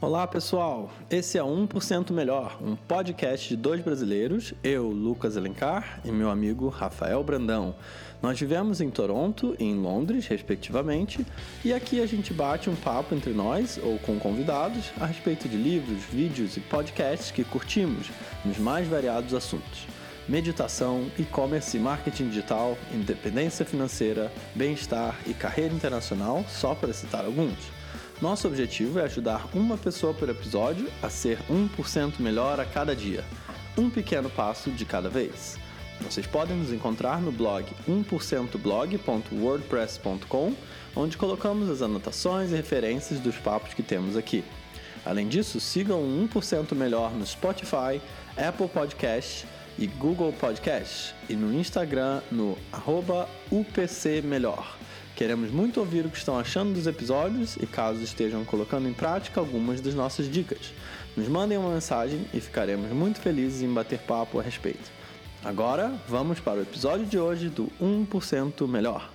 Olá pessoal, esse é 1% Melhor, um podcast de dois brasileiros, eu, Lucas Elencar, e meu amigo Rafael Brandão. Nós vivemos em Toronto e em Londres, respectivamente, e aqui a gente bate um papo entre nós ou com convidados a respeito de livros, vídeos e podcasts que curtimos nos mais variados assuntos. Meditação, e-commerce e marketing digital, independência financeira, bem-estar e carreira internacional, só para citar alguns. Nosso objetivo é ajudar uma pessoa por episódio a ser 1% melhor a cada dia, um pequeno passo de cada vez. Vocês podem nos encontrar no blog 1%blog.wordpress.com, onde colocamos as anotações e referências dos papos que temos aqui. Além disso, sigam 1% Melhor no Spotify, Apple Podcast e Google Podcast e no Instagram no arroba UPC Melhor. Queremos muito ouvir o que estão achando dos episódios e caso estejam colocando em prática algumas das nossas dicas. Nos mandem uma mensagem e ficaremos muito felizes em bater papo a respeito. Agora, vamos para o episódio de hoje do 1% Melhor.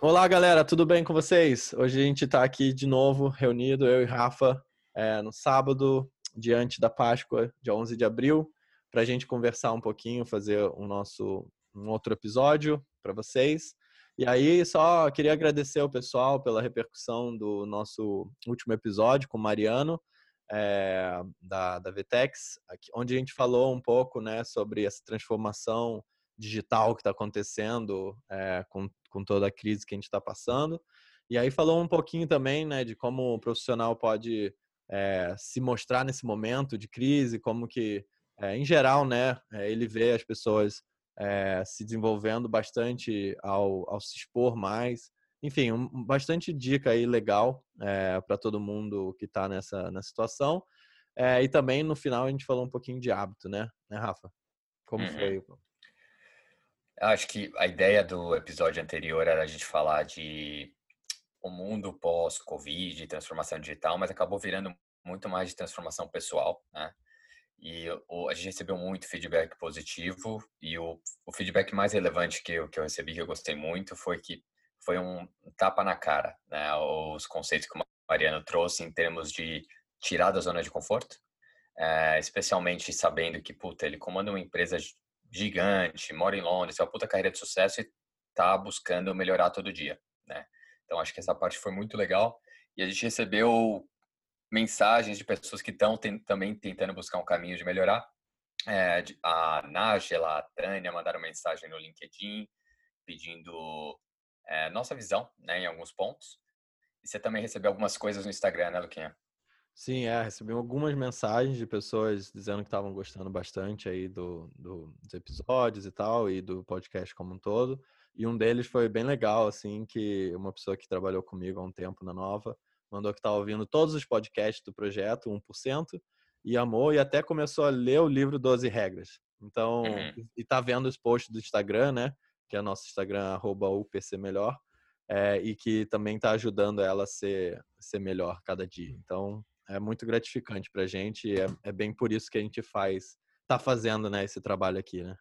Olá, galera, tudo bem com vocês? Hoje a gente está aqui de novo, reunido, eu e Rafa, é, no sábado, diante da Páscoa, dia 11 de abril, para a gente conversar um pouquinho, fazer o nosso um outro episódio para vocês. E aí, só queria agradecer ao pessoal pela repercussão do nosso último episódio com o Mariano, é, da, da Vtex, onde a gente falou um pouco né, sobre essa transformação digital que está acontecendo é, com, com toda a crise que a gente está passando. E aí falou um pouquinho também né, de como o profissional pode é, se mostrar nesse momento de crise, como que, em geral, né, ele vê as pessoas é, se desenvolvendo bastante ao, ao se expor mais. Enfim, um, bastante dica aí legal é, para todo mundo que está nessa, nessa situação. É, e também no final a gente falou um pouquinho de hábito, né, né Rafa? Como uhum. foi? Acho que a ideia do episódio anterior era a gente falar de o mundo pós-Covid, transformação digital, mas acabou virando muito mais de transformação pessoal, né? E o, a gente recebeu muito feedback positivo e o, o feedback mais relevante que eu, que eu recebi, que eu gostei muito, foi que foi um tapa na cara, né? Os conceitos que o Mariano trouxe em termos de tirar da zona de conforto, é, especialmente sabendo que, puta, ele comanda uma empresa gigante, mora em Londres, tem uma puta carreira de sucesso e tá buscando melhorar todo dia, né? Então, acho que essa parte foi muito legal. E a gente recebeu mensagens de pessoas que estão também tentando buscar um caminho de melhorar. É, a Nájela, a Tânia mandaram mensagem no LinkedIn pedindo é, nossa visão né, em alguns pontos. E você também recebeu algumas coisas no Instagram, né, Luquinha? Sim, é, recebi algumas mensagens de pessoas dizendo que estavam gostando bastante aí do, do, dos episódios e tal, e do podcast como um todo. E um deles foi bem legal, assim, que uma pessoa que trabalhou comigo há um tempo na Nova mandou que estava ouvindo todos os podcasts do projeto, 1%, e amou, e até começou a ler o livro 12 Regras. Então, uhum. e tá vendo os posts do Instagram, né? Que é nosso Instagram, arroba UPC Melhor, é, e que também está ajudando ela a ser, ser melhor cada dia. Então, é muito gratificante para a gente, e é, é bem por isso que a gente faz, tá fazendo, né, esse trabalho aqui, né?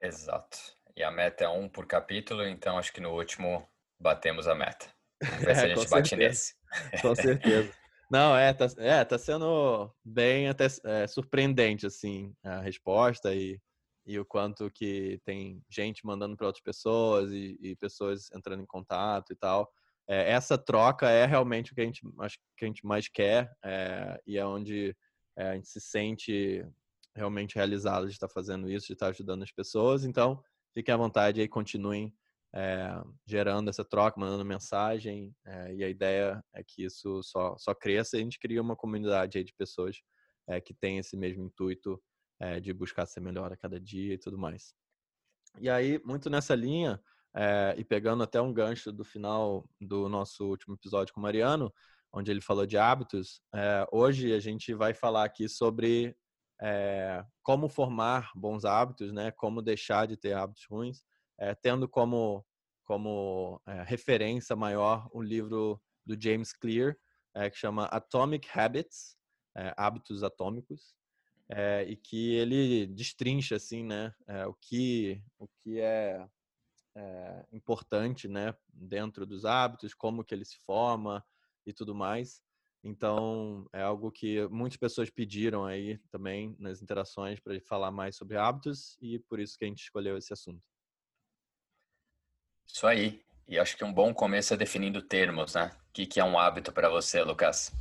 Exato. E a meta é um por capítulo, então acho que no último batemos a meta. Vamos ver é, se a gente bate certeza. nesse. Com certeza. Não, é tá, é, tá sendo bem até é, surpreendente, assim, a resposta e, e o quanto que tem gente mandando para outras pessoas e, e, pessoas entrando em contato e tal. É, essa troca é realmente o que a gente, acho que a gente mais quer é, e é onde é, a gente se sente realmente realizado de estar fazendo isso, de estar ajudando as pessoas. Então, fiquem à vontade aí, continuem é, gerando essa troca, mandando mensagem, é, e a ideia é que isso só, só cresça e a gente cria uma comunidade de pessoas é, que tem esse mesmo intuito de buscar ser melhor a cada dia e tudo mais. E aí, muito nessa linha, e pegando até um gancho do final do nosso último episódio com o Mariano, onde ele falou de hábitos, hoje a gente vai falar aqui sobre como formar bons hábitos, né? Como deixar de ter hábitos ruins é, tendo como, como é, referência maior o livro do James Clear, é, que chama Atomic Habits, Hábitos Atômicos, e que ele destrincha assim, né, o que o que é, importante, né, dentro dos hábitos, como que ele se forma e tudo mais. Então, é algo que muitas pessoas pediram aí também nas interações para falar mais sobre hábitos e por isso que a gente escolheu esse assunto. Isso aí. E acho que um bom começo é definindo termos, né? O que é um hábito para você, Lucas?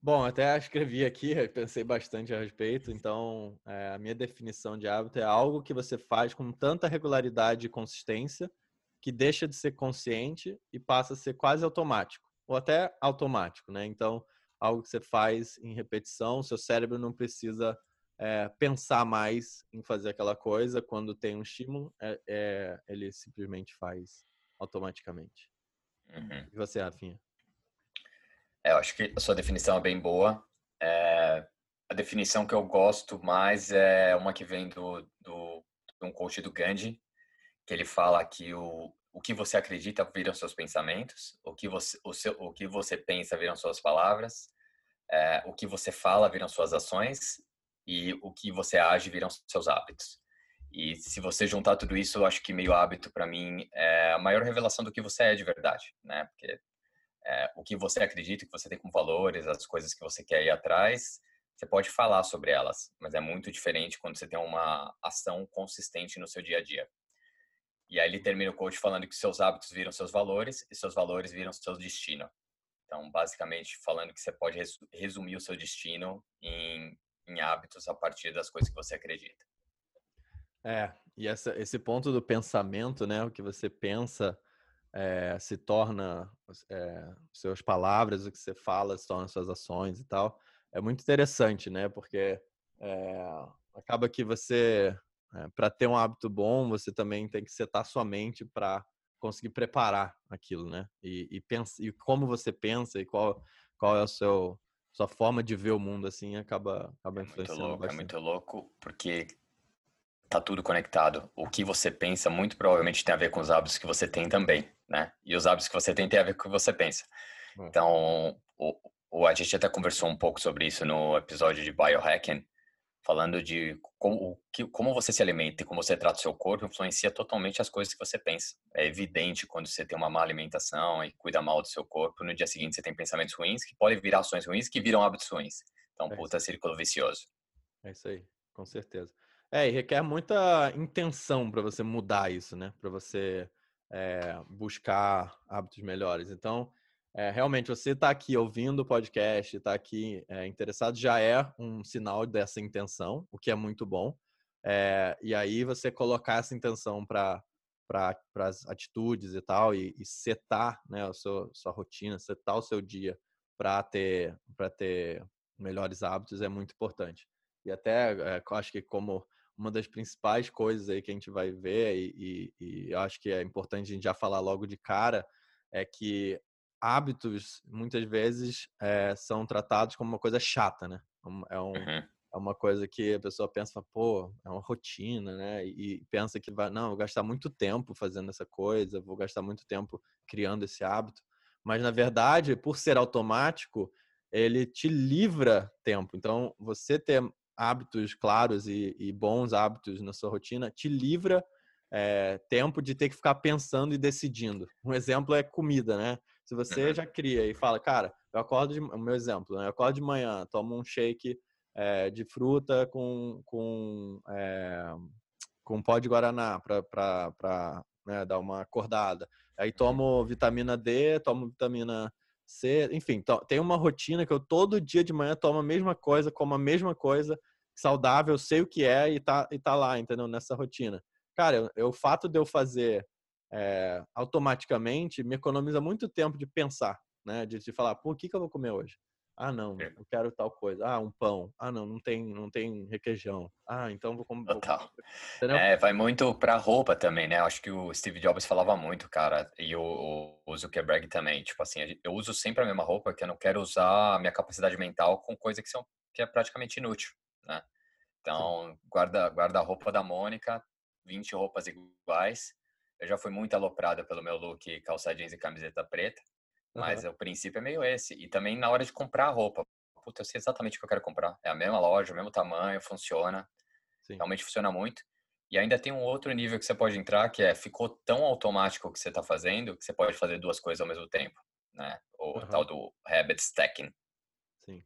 Bom, até escrevi aqui, pensei bastante a respeito. Então, é, a minha definição de hábito é algo que você faz com tanta regularidade e consistência que deixa de ser consciente e passa a ser quase automático ou até automático, né? Então, algo que você faz em repetição, seu cérebro não precisa é, pensar mais em fazer aquela coisa. Quando tem um estímulo, é, é, ele simplesmente faz automaticamente. Uhum. E você, Rafinha? É, eu acho que a sua definição é bem boa. É, a definição que eu gosto mais é uma que vem do, do, de um coach do Gandhi, que ele fala que o, o que você acredita viram seus pensamentos, o que você, o seu, o que você pensa viram suas palavras, é, o que você fala viram suas ações e o que você age viram seus hábitos. E se você juntar tudo isso, eu acho que meio hábito para mim é a maior revelação do que você é de verdade, né? Porque é, o que você acredita que você tem como valores, as coisas que você quer ir atrás, você pode falar sobre elas, mas é muito diferente quando você tem uma ação consistente no seu dia a dia. E aí ele termina o coach falando que seus hábitos viram seus valores e seus valores viram seu destino. Então, basicamente, falando que você pode resumir o seu destino em, em hábitos a partir das coisas que você acredita. É, e essa, esse ponto do pensamento, né? O que você pensa é, se torna é, suas palavras, o que você fala se torna suas ações e tal. É muito interessante, né? Porque é, acaba que você é, para ter um hábito bom, você também tem que setar sua mente para conseguir preparar aquilo, né? E, e, pensa, e como você pensa e qual, qual é a seu, sua forma de ver o mundo, assim, acaba, acaba é influenciando muito louco. É muito louco, porque tá tudo conectado. O que você pensa muito provavelmente tem a ver com os hábitos que você tem também, né? E os hábitos que você tem tem a ver com o que você pensa. É. Então, o, o, a gente até conversou um pouco sobre isso no episódio de Biohacking, falando de como, como você se alimenta e como você trata o seu corpo influencia totalmente as coisas que você pensa. É evidente quando você tem uma má alimentação e cuida mal do seu corpo, no dia seguinte você tem pensamentos ruins que podem virar ações ruins que viram hábitos ruins. Então, é puta círculo vicioso. É isso aí, com certeza. É, e requer muita intenção para você mudar isso, né? Para você é, buscar hábitos melhores. Então, é, realmente, você está aqui ouvindo o podcast, está aqui é, interessado, já é um sinal dessa intenção, o que é muito bom. É, e aí você colocar essa intenção para para as atitudes e tal, e, e setar né, a sua, sua rotina, setar o seu dia para ter, ter melhores hábitos é muito importante. E até é, acho que como uma das principais coisas aí que a gente vai ver, e, e, e acho que é importante a gente já falar logo de cara, é que hábitos muitas vezes é, são tratados como uma coisa chata, né? É, um, uhum. é uma coisa que a pessoa pensa, pô, é uma rotina, né? E, e pensa que vai, não, vou gastar muito tempo fazendo essa coisa, vou gastar muito tempo criando esse hábito. Mas na verdade, por ser automático, ele te livra tempo. Então, você ter hábitos claros e, e bons hábitos na sua rotina te livra é, tempo de ter que ficar pensando e decidindo. Um exemplo é comida, né? Se você uhum. já cria e fala, cara, eu acordo de, o meu exemplo, né? Eu acordo de manhã, tomo um shake é, de fruta com, com, é, com pó de guaraná para né, dar uma acordada. Aí uhum. tomo vitamina D, tomo vitamina C, enfim, tem uma rotina que eu todo dia de manhã tomo a mesma coisa, como a mesma coisa, saudável, sei o que é e tá, e tá lá, entendeu? Nessa rotina. Cara, eu, o fato de eu fazer é, automaticamente me economiza muito tempo de pensar, né? De, de falar, o que, que eu vou comer hoje? Ah, não, é. eu quero tal coisa. Ah, um pão. Ah, não, não tem, não tem requeijão. Ah, então vou comer. Total. É, vai muito pra roupa também, né? Acho que o Steve Jobs falava muito, cara, e o, o Zuckerberg também. Tipo assim, eu uso sempre a mesma roupa, que eu não quero usar a minha capacidade mental com coisa que, são, que é praticamente inútil, né? Então, guarda, guarda a roupa da Mônica, 20 roupas iguais, eu já fui muito aloprada pelo meu look calça jeans e camiseta preta, mas uhum. o princípio é meio esse. E também na hora de comprar a roupa. Puta, eu sei exatamente o que eu quero comprar. É a mesma loja, o mesmo tamanho, funciona. Sim. Realmente funciona muito. E ainda tem um outro nível que você pode entrar, que é ficou tão automático o que você está fazendo que você pode fazer duas coisas ao mesmo tempo, né? O uhum. tal do habit stacking. Sim.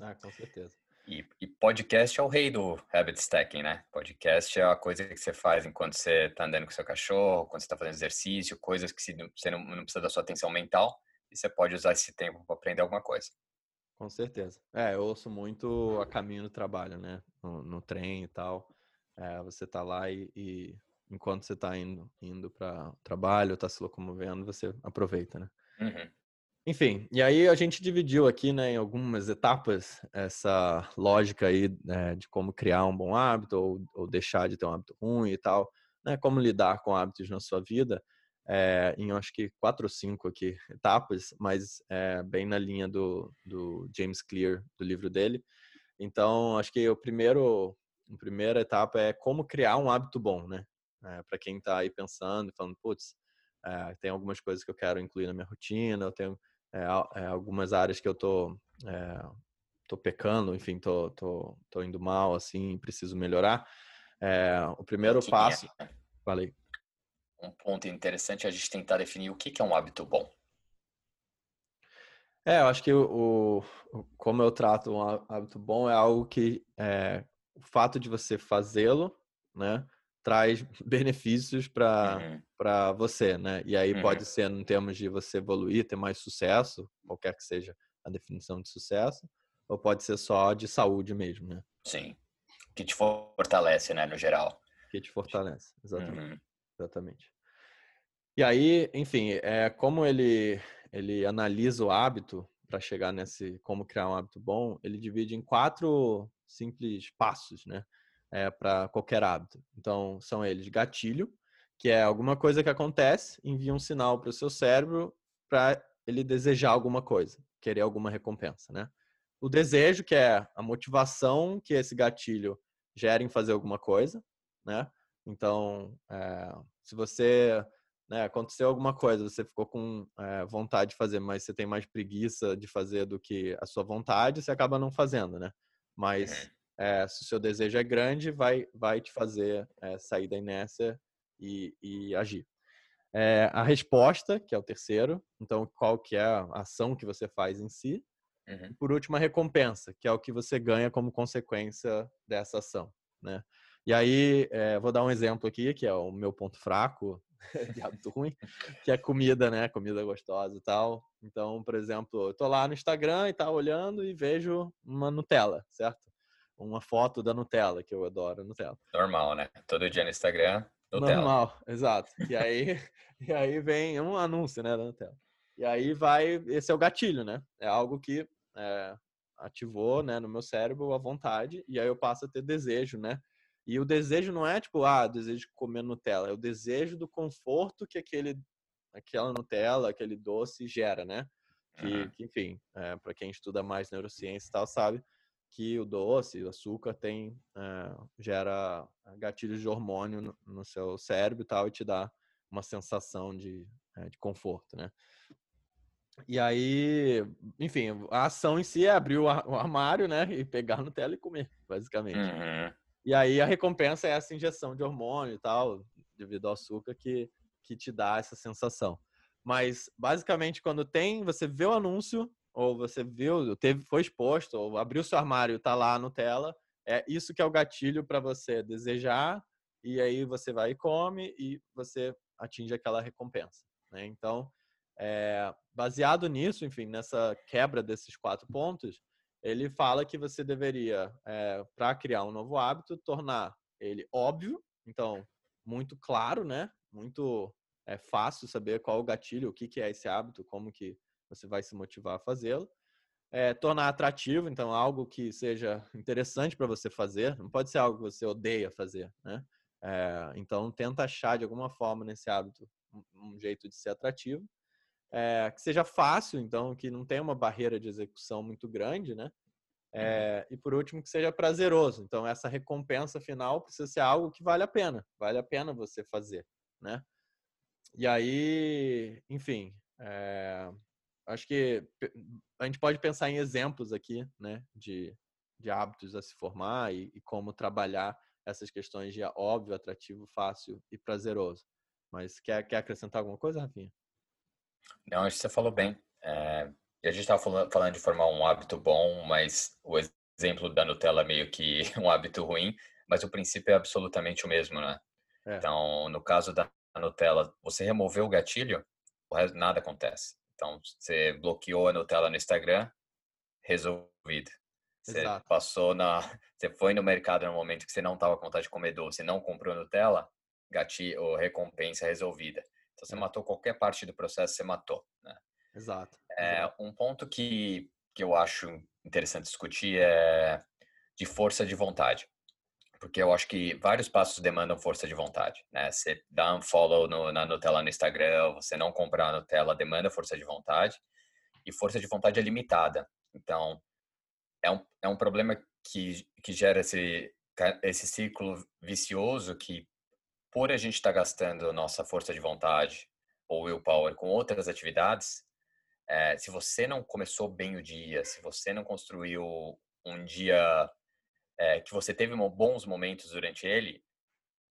Ah, com certeza. E, e, podcast é o rei do habit stacking, né? Podcast é a coisa que você faz enquanto você está andando com seu cachorro, quando você está fazendo exercício, coisas que você não, não, precisa da sua atenção mental e você pode usar esse tempo para aprender alguma coisa. Com certeza. É, eu ouço muito a caminho do trabalho, né? No, no trem e tal. É, você tá lá e, e enquanto você está indo, indo para o trabalho, está se locomovendo, você aproveita, né? Uhum. Enfim, e aí a gente dividiu aqui, né, em algumas etapas essa lógica aí né, de como criar um bom hábito ou, ou, deixar de ter um hábito ruim e tal, né, como lidar com hábitos na sua vida, é, em acho que quatro ou cinco aqui etapas, mas é, bem na linha do, do James Clear, do livro dele. Então, acho que o primeiro, a primeira etapa é como criar um hábito bom, né? É, Para quem está aí pensando falando, putz, tem algumas coisas que eu quero incluir na minha rotina, eu tenho é, algumas áreas que eu tô, tô pecando, enfim, tô, tô, tô indo mal, assim, preciso melhorar. o primeiro passo... Falei. Um ponto interessante é a gente tentar definir o que é um hábito bom. É, eu acho que o, o, como eu trato um hábito bom é algo que é, o fato de você fazê-lo, né, traz benefícios para uhum. Para você, né? E aí uhum. pode ser em termos de você evoluir, ter mais sucesso, qualquer que seja a definição de sucesso, ou pode ser só de saúde mesmo, né? Sim. Que te fortalece, né, no geral. Que te fortalece, exatamente. Uhum. Exatamente. E aí, enfim, é como ele ele analisa o hábito para chegar nesse como criar um hábito bom, ele divide em quatro simples passos, né? é, para qualquer hábito. Então, são eles gatilho, que é alguma coisa que acontece, envia um sinal para o seu cérebro para ele desejar alguma coisa, querer alguma recompensa, né? O desejo, que é a motivação que esse gatilho gera em fazer alguma coisa, né? Então, é, se você né, aconteceu alguma coisa, você ficou com é, vontade de fazer, mas você tem mais preguiça de fazer do que a sua vontade, você acaba não fazendo, né? Mas é, se o seu desejo é grande, vai, vai te fazer é, sair da inércia e, e agir. É, a resposta, que é o terceiro, então qual que é a ação que você faz em si. Uhum. E por último, a recompensa, que é o que você ganha como consequência dessa ação, né? E aí, é, vou dar um exemplo aqui, que é o meu ponto fraco de hábito ruim, que é comida, né? Comida gostosa e tal. Então, por exemplo, eu tô lá no Instagram e tal, olhando e vejo uma Nutella, certo? uma foto da Nutella, que eu adoro Nutella. Normal, né? Todo dia no Instagram, Nutella. Normal, exato. E aí, e aí vem um anúncio, né, da Nutella. E aí vai, esse é o gatilho, né? É algo que é, ativou, né, no meu cérebro a vontade e aí eu passo a ter desejo, né? E o desejo não é tipo, ah, desejo de comer Nutella, é o desejo do conforto que aquele, aquela Nutella, aquele doce gera, né? Que, uhum. que enfim, é, para quem estuda mais neurociência e tal, sabe que o doce, o açúcar tem é, gera gatilhos de hormônio no, no, seu cérebro e tal e te dá uma sensação de, é, de conforto, né? E aí, enfim, a ação em si é abrir o armário, né, e pegar no tela e comer, basicamente. Uhum. E aí a recompensa é essa injeção de hormônio e tal, devido ao açúcar que que te dá essa sensação. Mas basicamente quando tem, você vê o anúncio, ou você viu, teve, foi exposto, ou abriu seu armário, tá lá no tela, é isso que é o gatilho para você desejar e aí você vai e come e você atinge aquela recompensa. Né? Então, é, baseado nisso, enfim, nessa quebra desses quatro pontos, ele fala que você deveria, é, para criar um novo hábito, tornar ele óbvio, então muito claro, né? Muito é fácil saber qual o gatilho, o que, que é esse hábito, como que você vai se motivar a fazê-lo. É, tornar atrativo, então algo que seja interessante para você fazer, não pode ser algo que você odeia fazer, né? É, então tenta achar de alguma forma nesse hábito um, jeito de ser atrativo, é, que seja fácil, então que não tenha uma barreira de execução muito grande, né? É, e por último que seja prazeroso. Então essa recompensa final precisa ser algo que vale a pena, vale a pena você fazer, né? E aí, enfim, é, acho que a gente pode pensar em exemplos aqui, né, de, de hábitos a se formar e, e como trabalhar essas questões de óbvio, atrativo, fácil e prazeroso. Mas quer, quer acrescentar alguma coisa, Rafinha? Não, acho que você falou bem. É, a gente estava falando de formar um hábito bom, mas o exemplo da Nutella é meio que um hábito ruim, mas o princípio é absolutamente o mesmo, né? É. Então, no caso da Nutella, você removeu o gatilho, o resto, nada acontece. Então, você bloqueou a Nutella no Instagram, resolvido. Você Exato. passou na. Você foi no mercado no momento que você não estava com vontade de comer doce, não comprou Nutella, gatilho, ou recompensa resolvida. Então, você é. matou qualquer parte do processo, você matou. Né? Exato. É, um ponto que, que eu acho interessante discutir é de força de vontade. Porque eu acho que vários passos demandam força de vontade, né? Você dá um follow no, na Nutella no Instagram, você não comprar a Nutella, demanda força de vontade. E força de vontade é limitada. Então, é um, é um problema que, que gera esse, esse ciclo vicioso que, por a gente estar tá gastando nossa força de vontade ou willpower com outras atividades, é, se você não começou bem o dia, se você não construiu um dia é, que você teve bons momentos durante ele,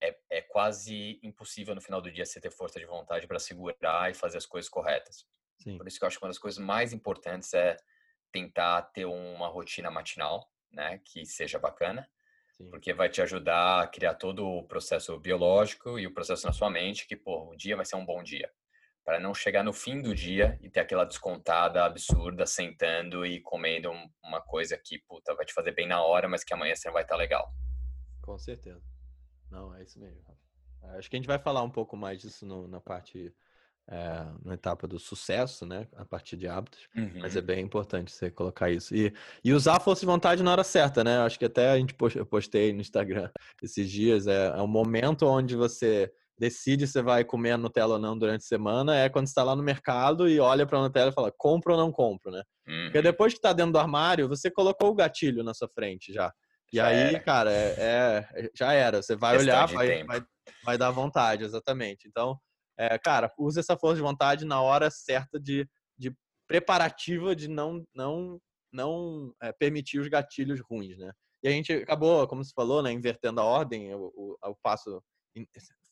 é, é, quase impossível no final do dia você ter força de vontade para segurar e fazer as coisas corretas. Sim. Por isso que eu acho que uma das coisas mais importantes é tentar ter uma rotina matinal, né, que seja bacana, Sim. porque vai te ajudar a criar todo o processo biológico e o processo na sua mente que, pô, o dia vai ser um bom dia. Para não chegar no fim do dia e ter aquela descontada absurda sentando e comendo uma coisa que, puta, vai te fazer bem na hora, mas que amanhã você não vai estar legal. Com certeza. Não, é isso mesmo. Acho que a gente vai falar um pouco mais disso no, na parte é, na etapa do sucesso, né? A partir de hábitos. Uhum. Mas é uhum. bem importante você colocar isso. E, e usar a força de vontade na hora certa, né? Acho que até a gente postei no Instagram esses dias. É, é um momento onde você decide se vai comer a Nutella ou não durante a semana. É quando está lá no mercado e olha para a Nutella e fala, compro ou não compro, né? Uhum. Porque depois que está dentro do armário, você colocou o gatilho na sua frente já. E já aí, era. cara, é, é, já era. Você vai Questão olhar, vai, vai, vai dar vontade, exatamente. Então, é, cara, use essa força de vontade na hora certa de, de preparativa de não, não, não é, permitir os gatilhos ruins, né? E a gente acabou, como você falou, né, invertendo a ordem, o, o, o passo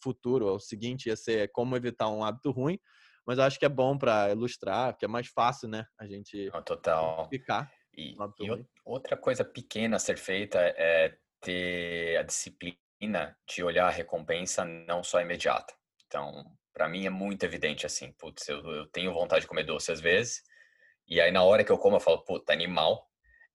futuro, o seguinte ia ser como evitar um hábito ruim, mas acho que é bom para ilustrar, porque é mais fácil, né, a gente Total. explicar. E, e outra coisa pequena a ser feita é ter a disciplina de olhar a recompensa não só imediata. Então, para mim é muito evidente assim, putz, eu, eu, tenho vontade de comer doce às vezes, e aí na hora que eu como eu falo, puta, animal.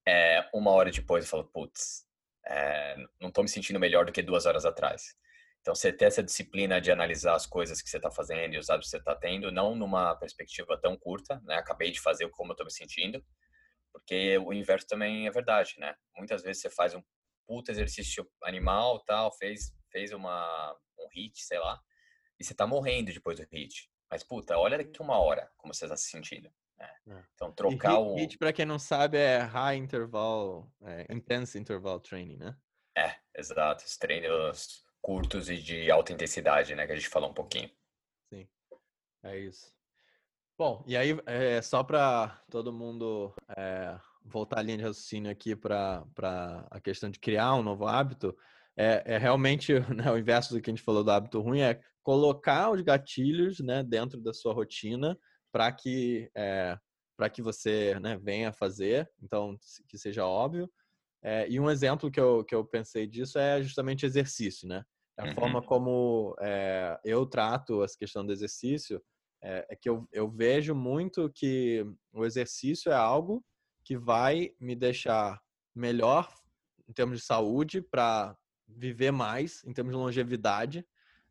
É, uma hora depois eu falo, putz, é, não tô me sentindo melhor do que duas horas atrás. Então, você ter essa disciplina de analisar as coisas que você está fazendo e os hábitos que você está tendo, não numa perspectiva tão curta, né? Acabei de fazer como eu estou me sentindo, porque o inverso também é verdade, né? Muitas vezes você faz um puta exercício animal, tal, fez fez uma um hit, sei lá, e você tá morrendo depois do hit. Mas, puta, olha daqui uma hora como você tá se sentindo. Né? É. Então, trocar o. HIIT, para quem não sabe, é High Interval, é, Intense Interval Training, né? É, exato. Os treinos curtos e de alta intensidade, né? Que a gente falou um pouquinho. Sim, é isso. Bom, e aí, é, só para todo mundo é, voltar a linha de raciocínio aqui para a questão de criar um novo hábito, é, é realmente né, o inverso do que a gente falou do hábito ruim, é colocar os gatilhos né, dentro da sua rotina para que, é, que você né, venha fazer, então que seja óbvio. É, e um exemplo que eu, que eu pensei disso é justamente exercício, né? A uhum. forma como é, eu trato essa questão do exercício é, é que eu, eu vejo muito que o exercício é algo que vai me deixar melhor em termos de saúde para viver mais, em termos de longevidade.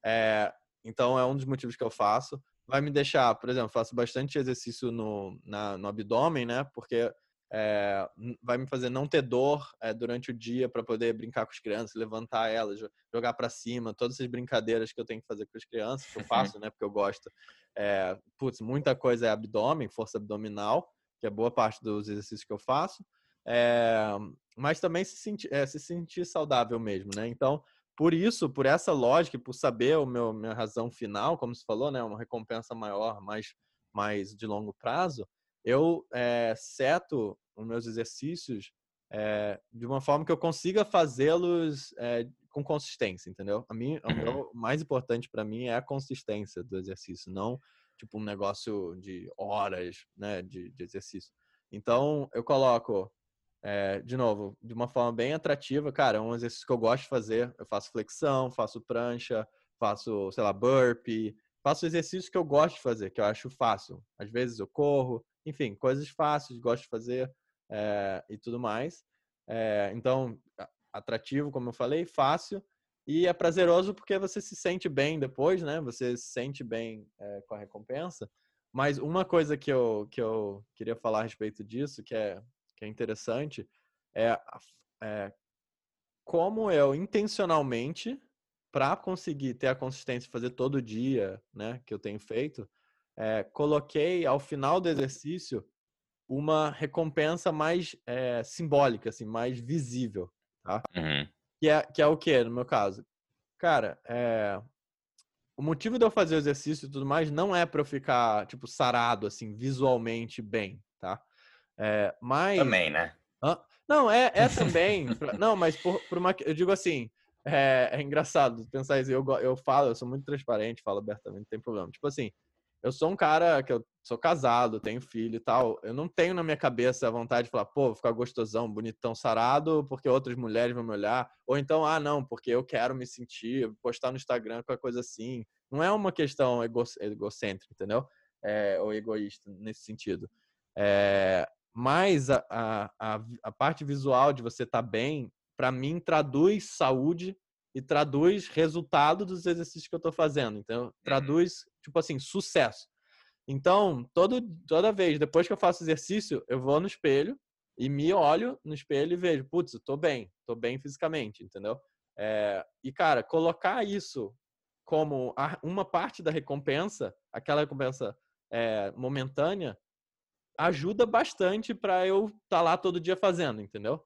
É, então, é um dos motivos que eu faço. Vai me deixar, por exemplo, faço bastante exercício no, na, no abdômen, né? Porque é, vai me fazer não ter dor é, durante o dia para poder brincar com as crianças, levantar elas, jogar para cima, todas essas brincadeiras que eu tenho que fazer com as crianças, que eu faço, né? Porque eu gosto. É, putz, muita coisa é abdômen, força abdominal, que é boa parte dos exercícios que eu faço. Mas também se sentir, se sentir saudável mesmo, né? Então, por isso, por essa lógica, por saber o meu minha razão final, como se falou, né, uma recompensa maior, mais mais de longo prazo, eu é, seto os meus exercícios é, de uma forma que eu consiga fazê-los é, com consistência, entendeu? A mim, o meu, mais importante para mim é a consistência do exercício, não tipo um negócio de horas, né, de, de exercício. Então, eu coloco, é, de novo, de uma forma bem atrativa, cara, é um exercício que eu gosto de fazer. Eu faço flexão, faço prancha, faço, sei lá, burpee, faço exercícios que eu gosto de fazer, que eu acho fácil. Às vezes eu corro, enfim, coisas fáceis, gosto de fazer é, e tudo mais. É, então, atrativo, como eu falei, fácil e é prazeroso porque você se sente bem depois, né? Você se sente bem é, com a recompensa. Mas uma coisa que eu, que eu queria falar a respeito disso, que é, que é interessante, é, é como eu intencionalmente, para conseguir ter a consistência de fazer todo dia, né, que eu tenho feito, é, coloquei ao final do exercício uma recompensa mais é, simbólica, assim, mais visível, tá? Uhum. Que, é, que é o que, no meu caso? Cara, é, o motivo de eu fazer o exercício e tudo mais não é para eu ficar, tipo, sarado, assim, visualmente bem, tá? É, mas... Também, né? Não, é, é também. não, mas por, por uma... Eu digo assim, é, é, engraçado pensar isso. Eu, eu falo, eu sou muito transparente, falo abertamente, não tem problema. Tipo assim, eu sou um cara que eu sou casado, tenho filho e tal. Eu não tenho na minha cabeça a vontade de falar, pô, vou ficar gostosão, bonitão, sarado, porque outras mulheres vão me olhar. Ou então, ah, não, porque eu quero me sentir, postar no Instagram qualquer coisa assim. Não é uma questão ego, egocêntrica, entendeu? É, ou egoísta nesse sentido. É, mas a, a, a, parte visual de você estar tá bem, para mim, traduz saúde e traduz resultado dos exercícios que eu estou fazendo. Então, uhum. traduz, tipo assim, sucesso. Então, todo, toda vez, depois que eu faço exercício, eu vou no espelho e me olho no espelho e vejo, putz, eu tô bem, tô bem fisicamente, entendeu? É, e, cara, colocar isso como uma parte da recompensa, aquela recompensa é, momentânea, ajuda bastante para eu estar tá lá todo dia fazendo, entendeu?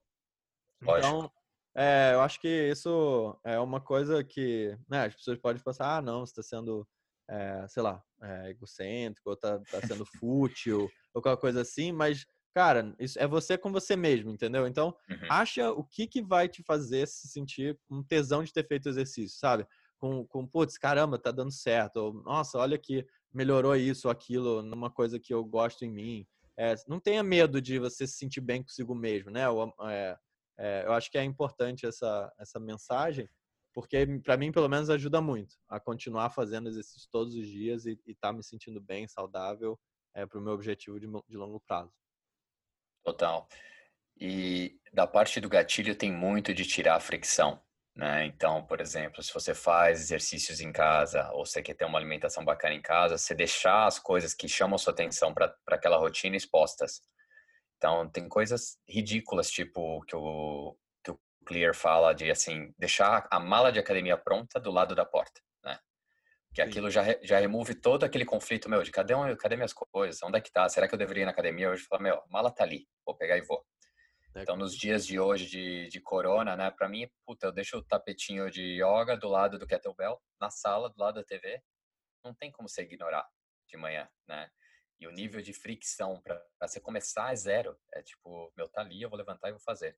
Lógico. Então, é, eu acho que isso é uma coisa que né, as pessoas podem pensar, ah, não, você está sendo, é, sei lá, é, egocêntrico, ou está tá sendo fútil, ou qualquer coisa assim, mas, cara, isso é você com você mesmo, entendeu? Então, uhum. acha o que, que vai te fazer se sentir um tesão de ter feito o exercício, sabe? Com, com putz, caramba, tá dando certo, ou, nossa, olha que melhorou isso ou aquilo numa coisa que eu gosto em mim. É, não tenha medo de você se sentir bem consigo mesmo, né? Ou, é, é, eu acho que é importante essa, essa mensagem, porque para mim, pelo menos, ajuda muito a continuar fazendo exercício todos os dias e estar tá me sentindo bem, saudável, é, para o meu objetivo de, de longo prazo. Total. E da parte do gatilho tem muito de tirar a fricção. Né? Então, por exemplo, se você faz exercícios em casa ou você quer ter uma alimentação bacana em casa, você deixar as coisas que chamam sua atenção para aquela rotina expostas. Então, tem coisas ridículas, tipo que o, que o Clear fala de, assim, deixar a mala de academia pronta do lado da porta, né? Que aquilo já, já remove todo aquele conflito, meu, de cadê, cadê minhas coisas? Onde é que tá? Será que eu deveria ir na academia hoje? Falar, meu, a mala tá ali, vou pegar e vou. Então, nos dias de hoje de, de corona, né, para mim, puta, eu deixo o tapetinho de yoga do lado do kettlebell, na sala, do lado da TV. Não tem como você ignorar de manhã, né? E o nível de fricção para você começar é zero. É tipo, meu, tá ali, eu vou levantar e vou fazer.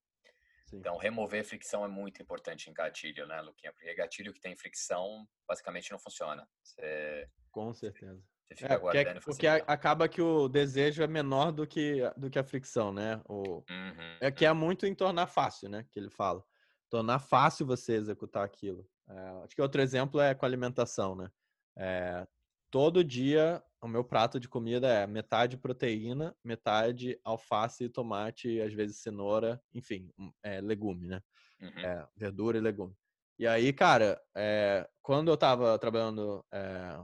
Sim. Então, remover fricção é muito importante em gatilho, né, Luquinha? Porque gatilho que tem fricção, basicamente não funciona. Você... Com certeza. Você fica é, porque, porque acaba que o desejo é menor do que, do que a fricção, né? O, uhum, é que é muito em tornar fácil, né? Que ele fala. Tornar fácil você executar aquilo. É, acho que outro exemplo é com alimentação, né? É, todo dia o meu prato de comida é metade proteína, metade alface, tomate, às vezes cenoura, enfim, é, legume, né? Uhum. É, verdura e legume. E aí, cara, é, quando eu tava trabalhando é,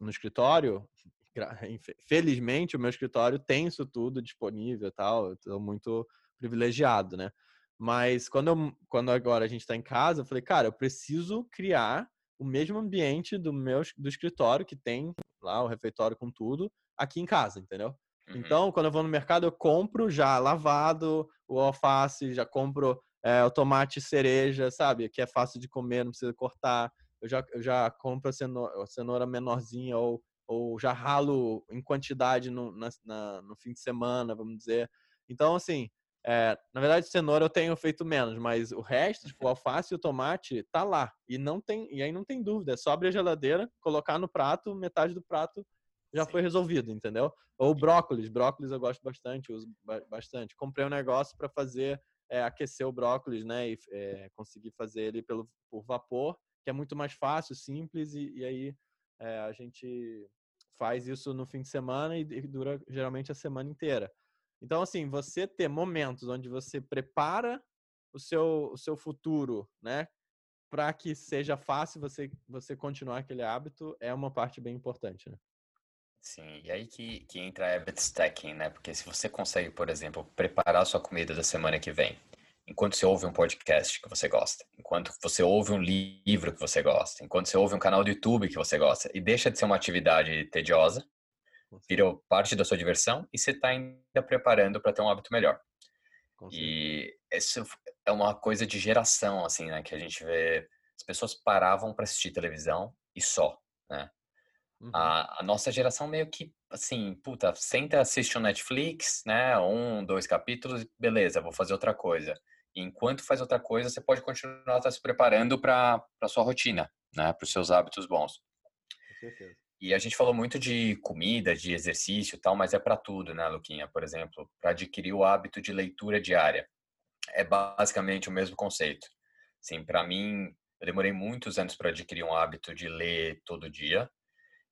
no escritório, felizmente o meu escritório tem isso tudo disponível e tal, eu tô muito privilegiado, né? Mas quando, eu, quando agora a gente está em casa, eu falei, cara, eu preciso criar o mesmo ambiente do meu do escritório que tem lá o refeitório com tudo aqui em casa, entendeu? Uhum. Então, quando eu vou no mercado, eu compro já lavado o alface, já compro é, o tomate cereja, sabe? Que é fácil de comer, não precisa cortar. Eu já, eu já compro a cenoura, a cenoura menorzinha ou, ou já ralo em quantidade no, na, na, no fim de semana, vamos dizer. Então, assim, é, na verdade, cenoura eu tenho feito menos, mas o resto, tipo, o alface e o tomate, tá lá. E não tem, e aí não tem dúvida, é só abrir a geladeira, colocar no prato, metade do prato já Sim. foi resolvido, entendeu? Ou brócolis, brócolis eu gosto bastante, uso bastante. Comprei um negócio para fazer é, aquecer o brócolis, né, e é, conseguir fazer ele pelo por vapor, que é muito mais fácil, simples e, e aí é, a gente faz isso no fim de semana e dura geralmente a semana inteira. Então, assim, você ter momentos onde você prepara o seu, o seu futuro, né? Para que seja fácil você, você continuar aquele hábito, é uma parte bem importante, né? Sim, e aí que, que entra habit stacking, né? Porque se você consegue, por exemplo, preparar sua comida da semana que vem, enquanto você ouve um podcast que você gosta, enquanto você ouve um livro que você gosta, enquanto você ouve um canal do YouTube que você gosta, e deixa de ser uma atividade tediosa, virou parte da sua diversão e você está ainda preparando para ter um hábito melhor. E isso é uma coisa de geração, assim, né? Que a gente vê. As pessoas paravam para assistir televisão e só, né? Uhum. A, a, nossa geração meio que, assim, puta, senta, assiste um Netflix, né? Um, dois capítulos, beleza, vou fazer outra coisa. E enquanto faz outra coisa, você pode continuar tá se preparando para a sua rotina, né? Para os seus hábitos bons. Com certeza. E a gente falou muito de comida, de exercício e tal, mas é para tudo, né, Luquinha? Por exemplo, para adquirir o hábito de leitura diária. É basicamente o mesmo conceito. Sim, para mim, eu demorei muitos anos para adquirir um hábito de ler todo dia.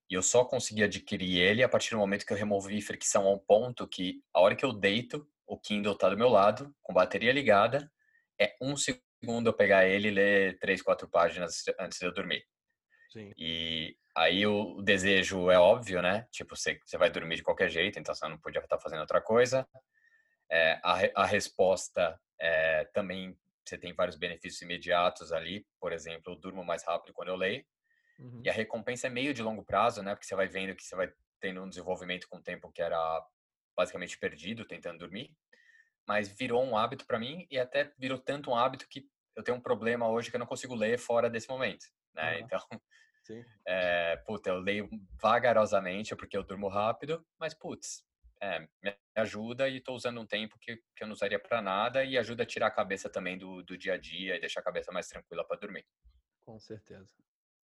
E eu só consegui adquirir ele a partir do momento que eu removi fricção ao ponto que, a hora que eu deito, o Kindle está do meu lado, com bateria ligada, é um segundo eu pegar ele e ler três, quatro páginas antes de eu dormir. Sim. E aí o desejo é óbvio, né? Tipo, você, você vai dormir de qualquer jeito, então você não podia estar fazendo outra coisa. É, a, a resposta é, também, você tem vários benefícios imediatos ali. Por exemplo, eu durmo mais rápido quando eu leio. Uhum. E a recompensa é meio de longo prazo, né? Porque você vai vendo que você vai tendo um desenvolvimento com o tempo que era basicamente perdido tentando dormir. Mas virou um hábito para mim e até virou tanto um hábito que eu tenho um problema hoje que eu não consigo ler fora desse momento, né? Uhum. Então, Sim. É, puta, eu leio vagarosamente porque eu durmo rápido, mas putz, é, me ajuda e estou usando um tempo que, que eu não usaria para nada e ajuda a tirar a cabeça também do, do dia a dia e deixar a cabeça mais tranquila para dormir. Com certeza,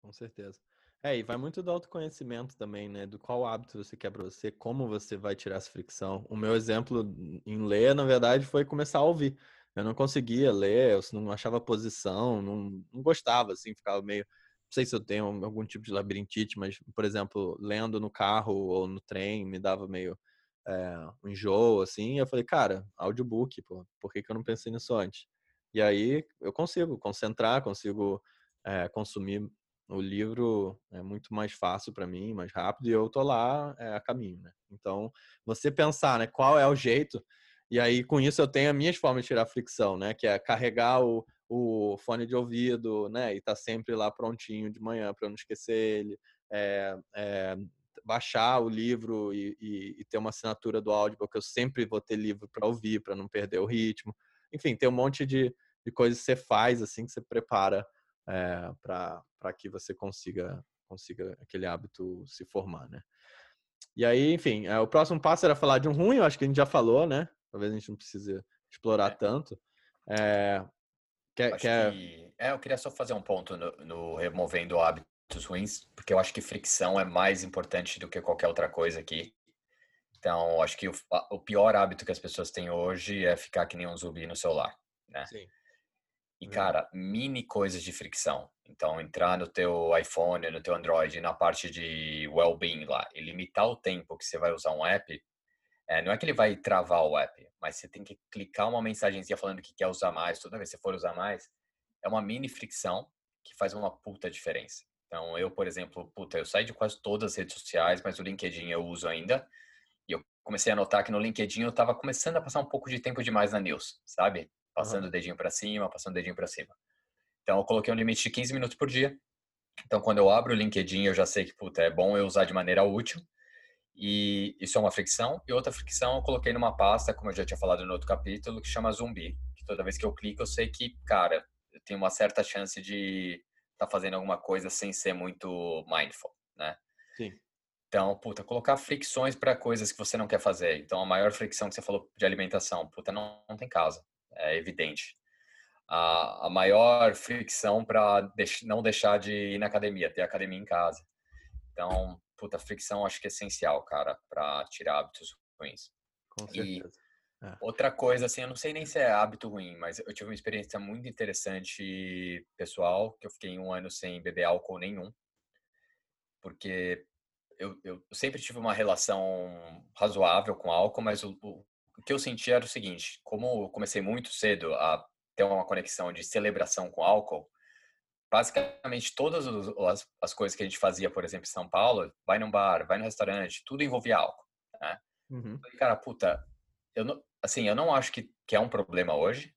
com certeza. É, e vai muito do autoconhecimento também, né? Do qual hábito você quer para você, como você vai tirar essa fricção. O meu exemplo em ler, na verdade, foi começar a ouvir. Eu não conseguia ler, eu não achava posição, não, não gostava, assim, ficava meio sei se eu tenho algum tipo de labirintite, mas, por exemplo, lendo no carro ou no trem me dava meio é, um enjoo, assim. eu falei, cara, audiobook, pô, por que, que eu não pensei nisso antes? E aí eu consigo concentrar, consigo é, consumir o livro é muito mais fácil para mim, mais rápido, e eu tô lá é, a caminho, né? Então, você pensar, né, qual é o jeito, e aí com isso eu tenho as minhas formas de tirar fricção, né, que é carregar o, o fone de ouvido, né? E tá sempre lá prontinho de manhã para eu não esquecer ele. É, é, baixar o livro e, e, e, ter uma assinatura do áudio, porque eu sempre vou ter livro para ouvir, para não perder o ritmo. Enfim, tem um monte de, de coisas que você faz, assim, que você prepara é, para que você consiga, consiga aquele hábito se formar, né? E aí, enfim, é, o próximo passo era falar de um ruim, eu acho que a gente já falou, né? Talvez a gente não precise explorar é. tanto. É, Quer, quer... Que, é, eu queria só fazer um ponto no, no, removendo hábitos ruins, porque eu acho que fricção é mais importante do que qualquer outra coisa aqui. Então, acho que o, o pior hábito que as pessoas têm hoje é ficar que nem um zumbi no celular, né? Sim. E, cara, mini coisas de fricção. Então, entrar no teu iPhone, no teu Android, na parte de well-being lá, e limitar o tempo que você vai usar um app, é, não é que ele vai travar o app, mas você tem que clicar uma mensagenzinha falando que quer usar mais, toda vez que você for usar mais, é uma mini fricção que faz uma puta diferença. Então, eu, por exemplo, puta, eu saí de quase todas as redes sociais, mas o LinkedIn eu uso ainda. E eu comecei a notar que no LinkedIn eu tava começando a passar um pouco de tempo demais na news, sabe? Passando uhum. o dedinho para cima, passando o dedinho para cima. Então, eu coloquei um limite de 15 minutos por dia. Então, quando eu abro o LinkedIn, eu já sei que, puta, é bom eu usar de maneira útil. E isso é uma fricção. E outra fricção eu coloquei numa pasta, como eu já tinha falado no outro capítulo, que chama Zumbi. Que toda vez que eu clico, eu sei que, cara, eu tenho uma certa chance de estar tá fazendo alguma coisa sem ser muito mindful, né? Sim. Então, puta, colocar fricções para coisas que você não quer fazer. Então, a maior fricção que você falou de alimentação, puta, não, não tem casa. É evidente. A, a maior fricção para deix, não deixar de ir na academia, ter academia em casa. Então, puta, fricção acho que é essencial, cara, para tirar hábitos ruins. Com certeza. E é. outra coisa, assim, eu não sei nem se é hábito ruim, mas eu tive uma experiência muito interessante pessoal, que eu fiquei um ano sem beber álcool nenhum, porque eu, eu sempre tive uma relação razoável com álcool, mas o, o, o que eu sentia era o seguinte: como eu comecei muito cedo a ter uma conexão de celebração com álcool, basicamente todas as, as coisas que a gente fazia, por exemplo, em São Paulo, vai num bar, vai no restaurante, tudo envolvia álcool, né? Uhum. Falei, cara, puta, eu não, assim, eu não acho que, que é um problema hoje,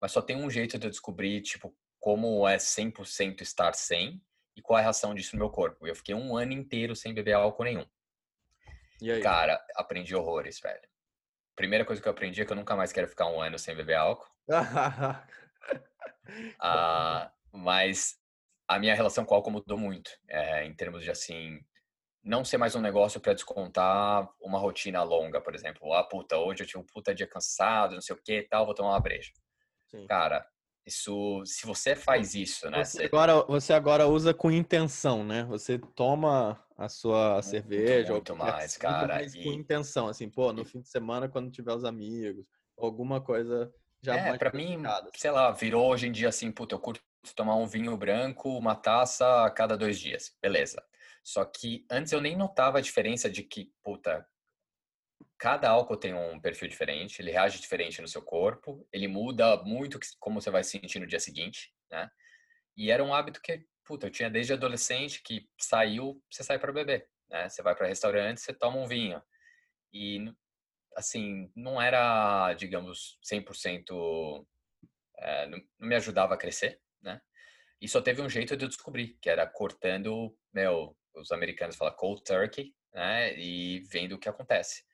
mas só tem um jeito de eu descobrir, tipo, como é 100% estar sem e qual é a reação disso no meu corpo. Eu fiquei um ano inteiro sem beber álcool nenhum. Cara, aprendi horrores, velho. Primeira coisa que eu aprendi é que eu nunca mais quero ficar um ano sem beber álcool. ah, mas a minha relação com o álcool mudou muito, é, em termos de assim, não ser mais um negócio para descontar uma rotina longa, por exemplo. Ah, puta, hoje eu tive um puta dia cansado, não sei o que tal, vou tomar uma breja. Sim. Cara, isso, se você faz isso, né? Você, agora, você agora usa com intenção, né? Você toma a sua muito, cerveja. Muito mais, cara. Mais e... Com intenção, assim, pô, no e... fim de semana, quando tiver os amigos, alguma coisa já É, pra mim, assim. sei lá, virou hoje em dia assim, puta, eu curto tomar um vinho branco, uma taça a cada dois dias. Beleza. Só que antes eu nem notava a diferença de que, puta, cada álcool tem um perfil diferente, ele reage diferente no seu corpo, ele muda muito como você vai se sentir no dia seguinte, né? E era um hábito que, puta, eu tinha desde adolescente que saiu, você sai para beber, né? Você vai para restaurante, você toma um vinho. E assim, não era, digamos, 100% é, não, não me ajudava a crescer? E só teve um jeito de eu descobrir, que era cortando, meu, os americanos falam cold turkey, né? E vendo o que acontece.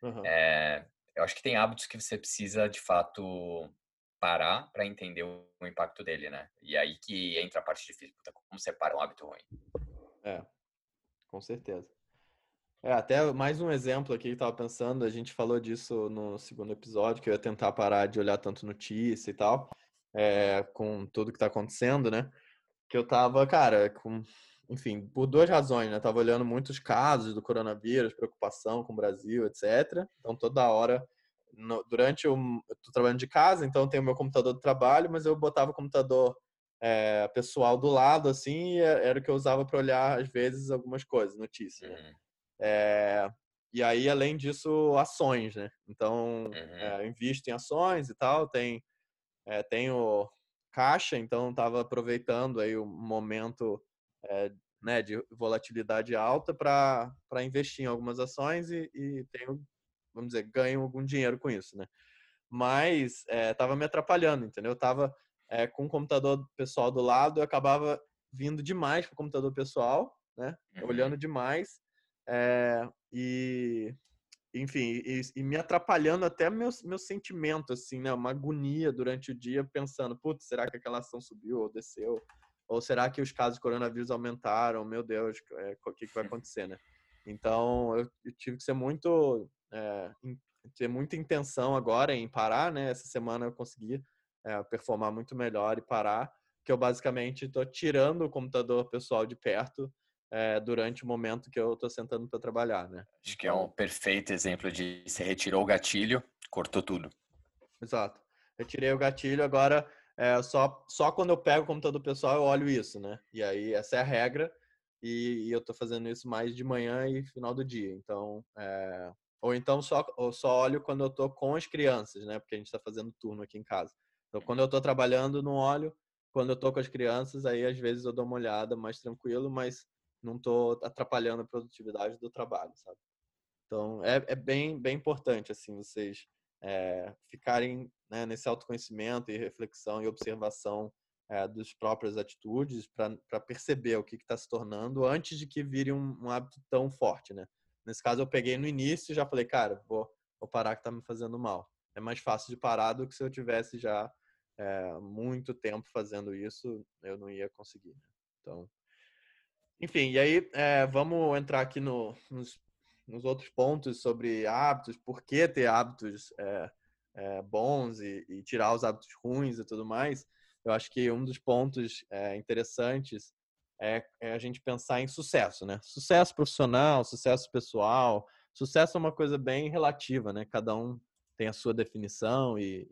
Uhum. É, eu acho que tem hábitos que você precisa, de fato, parar para entender o impacto dele, né? E aí que entra a parte difícil. Puta, como separa um hábito ruim? É, com certeza. É, até mais um exemplo aqui que eu tava pensando, a gente falou disso no segundo episódio, que eu ia tentar parar de olhar tanto notícia e tal, é, com tudo que tá acontecendo, né? Que eu tava, cara, com enfim, por duas razões, né? tava olhando muitos casos do coronavírus, preocupação com o Brasil, etc. Então, toda hora, no, durante o. Eu tô trabalhando de casa, então tenho meu computador de trabalho, mas eu botava o computador é, pessoal do lado, assim, e é, era o que eu usava para olhar, às vezes, algumas coisas, notícias. Né? Uhum. É, e aí, além disso, ações, né? Então, uhum. é, invisto em ações e tal, tem, é, tenho caixa, então estava aproveitando aí o momento é, né, de volatilidade alta para investir em algumas ações e, e tenho, vamos dizer, ganho algum dinheiro com isso, né? Mas estava é, me atrapalhando, entendeu? Eu estava é, com o computador pessoal do lado, eu acabava vindo demais para o computador pessoal, né? Uhum. Olhando demais é, e enfim, e, e, me atrapalhando até meu, meu sentimento, assim, né? Uma agonia durante o dia, pensando, putz, será que aquela ação subiu ou desceu? Ou será que os casos de coronavírus aumentaram? Meu Deus, é, o que, que vai acontecer, né? Então, eu, eu tive que ser muito... É, ter muita intenção agora em parar, né? Essa semana eu consegui é, performar muito melhor e parar, que eu basicamente estou tirando o computador pessoal de perto é, durante o momento que eu estou sentando para trabalhar, né? Acho que é um então perfeito exemplo de você retirou o gatilho, cortou tudo. Exato. Retirei o gatilho, agora é, só, só quando eu pego o computador pessoal eu olho isso, né? E aí essa é a regra e, e eu tô fazendo isso mais de manhã e final do dia. Então, é, ou então só, ou só olho quando eu tô com as crianças, né? Porque a gente está fazendo turno aqui em casa. Então, quando eu tô trabalhando, não olho. Quando eu tô com as crianças, aí às vezes eu dou uma olhada mais tranquilo, mas não tô atrapalhando a produtividade do trabalho, sabe? Então, é, é bem, bem importante, assim, vocês é, ficarem né, nesse autoconhecimento e reflexão e observação é, das próprias atitudes para perceber o que está se tornando antes de que vire um, um, hábito tão forte, né? Nesse caso, eu peguei no início e já falei, cara, vou, vou parar que está me fazendo mal. É mais fácil de parar do que se eu tivesse já é, muito tempo fazendo isso, eu não ia conseguir. Né? Então, enfim, e aí é, vamos entrar aqui no, nos nos outros pontos sobre hábitos, por que ter hábitos é, é, bons e, e, tirar os hábitos ruins e tudo mais, eu acho que um dos pontos interessantes é, é, a gente pensar em sucesso, né? Sucesso profissional, sucesso pessoal. Sucesso é uma coisa bem relativa, né? Cada um tem a sua definição e,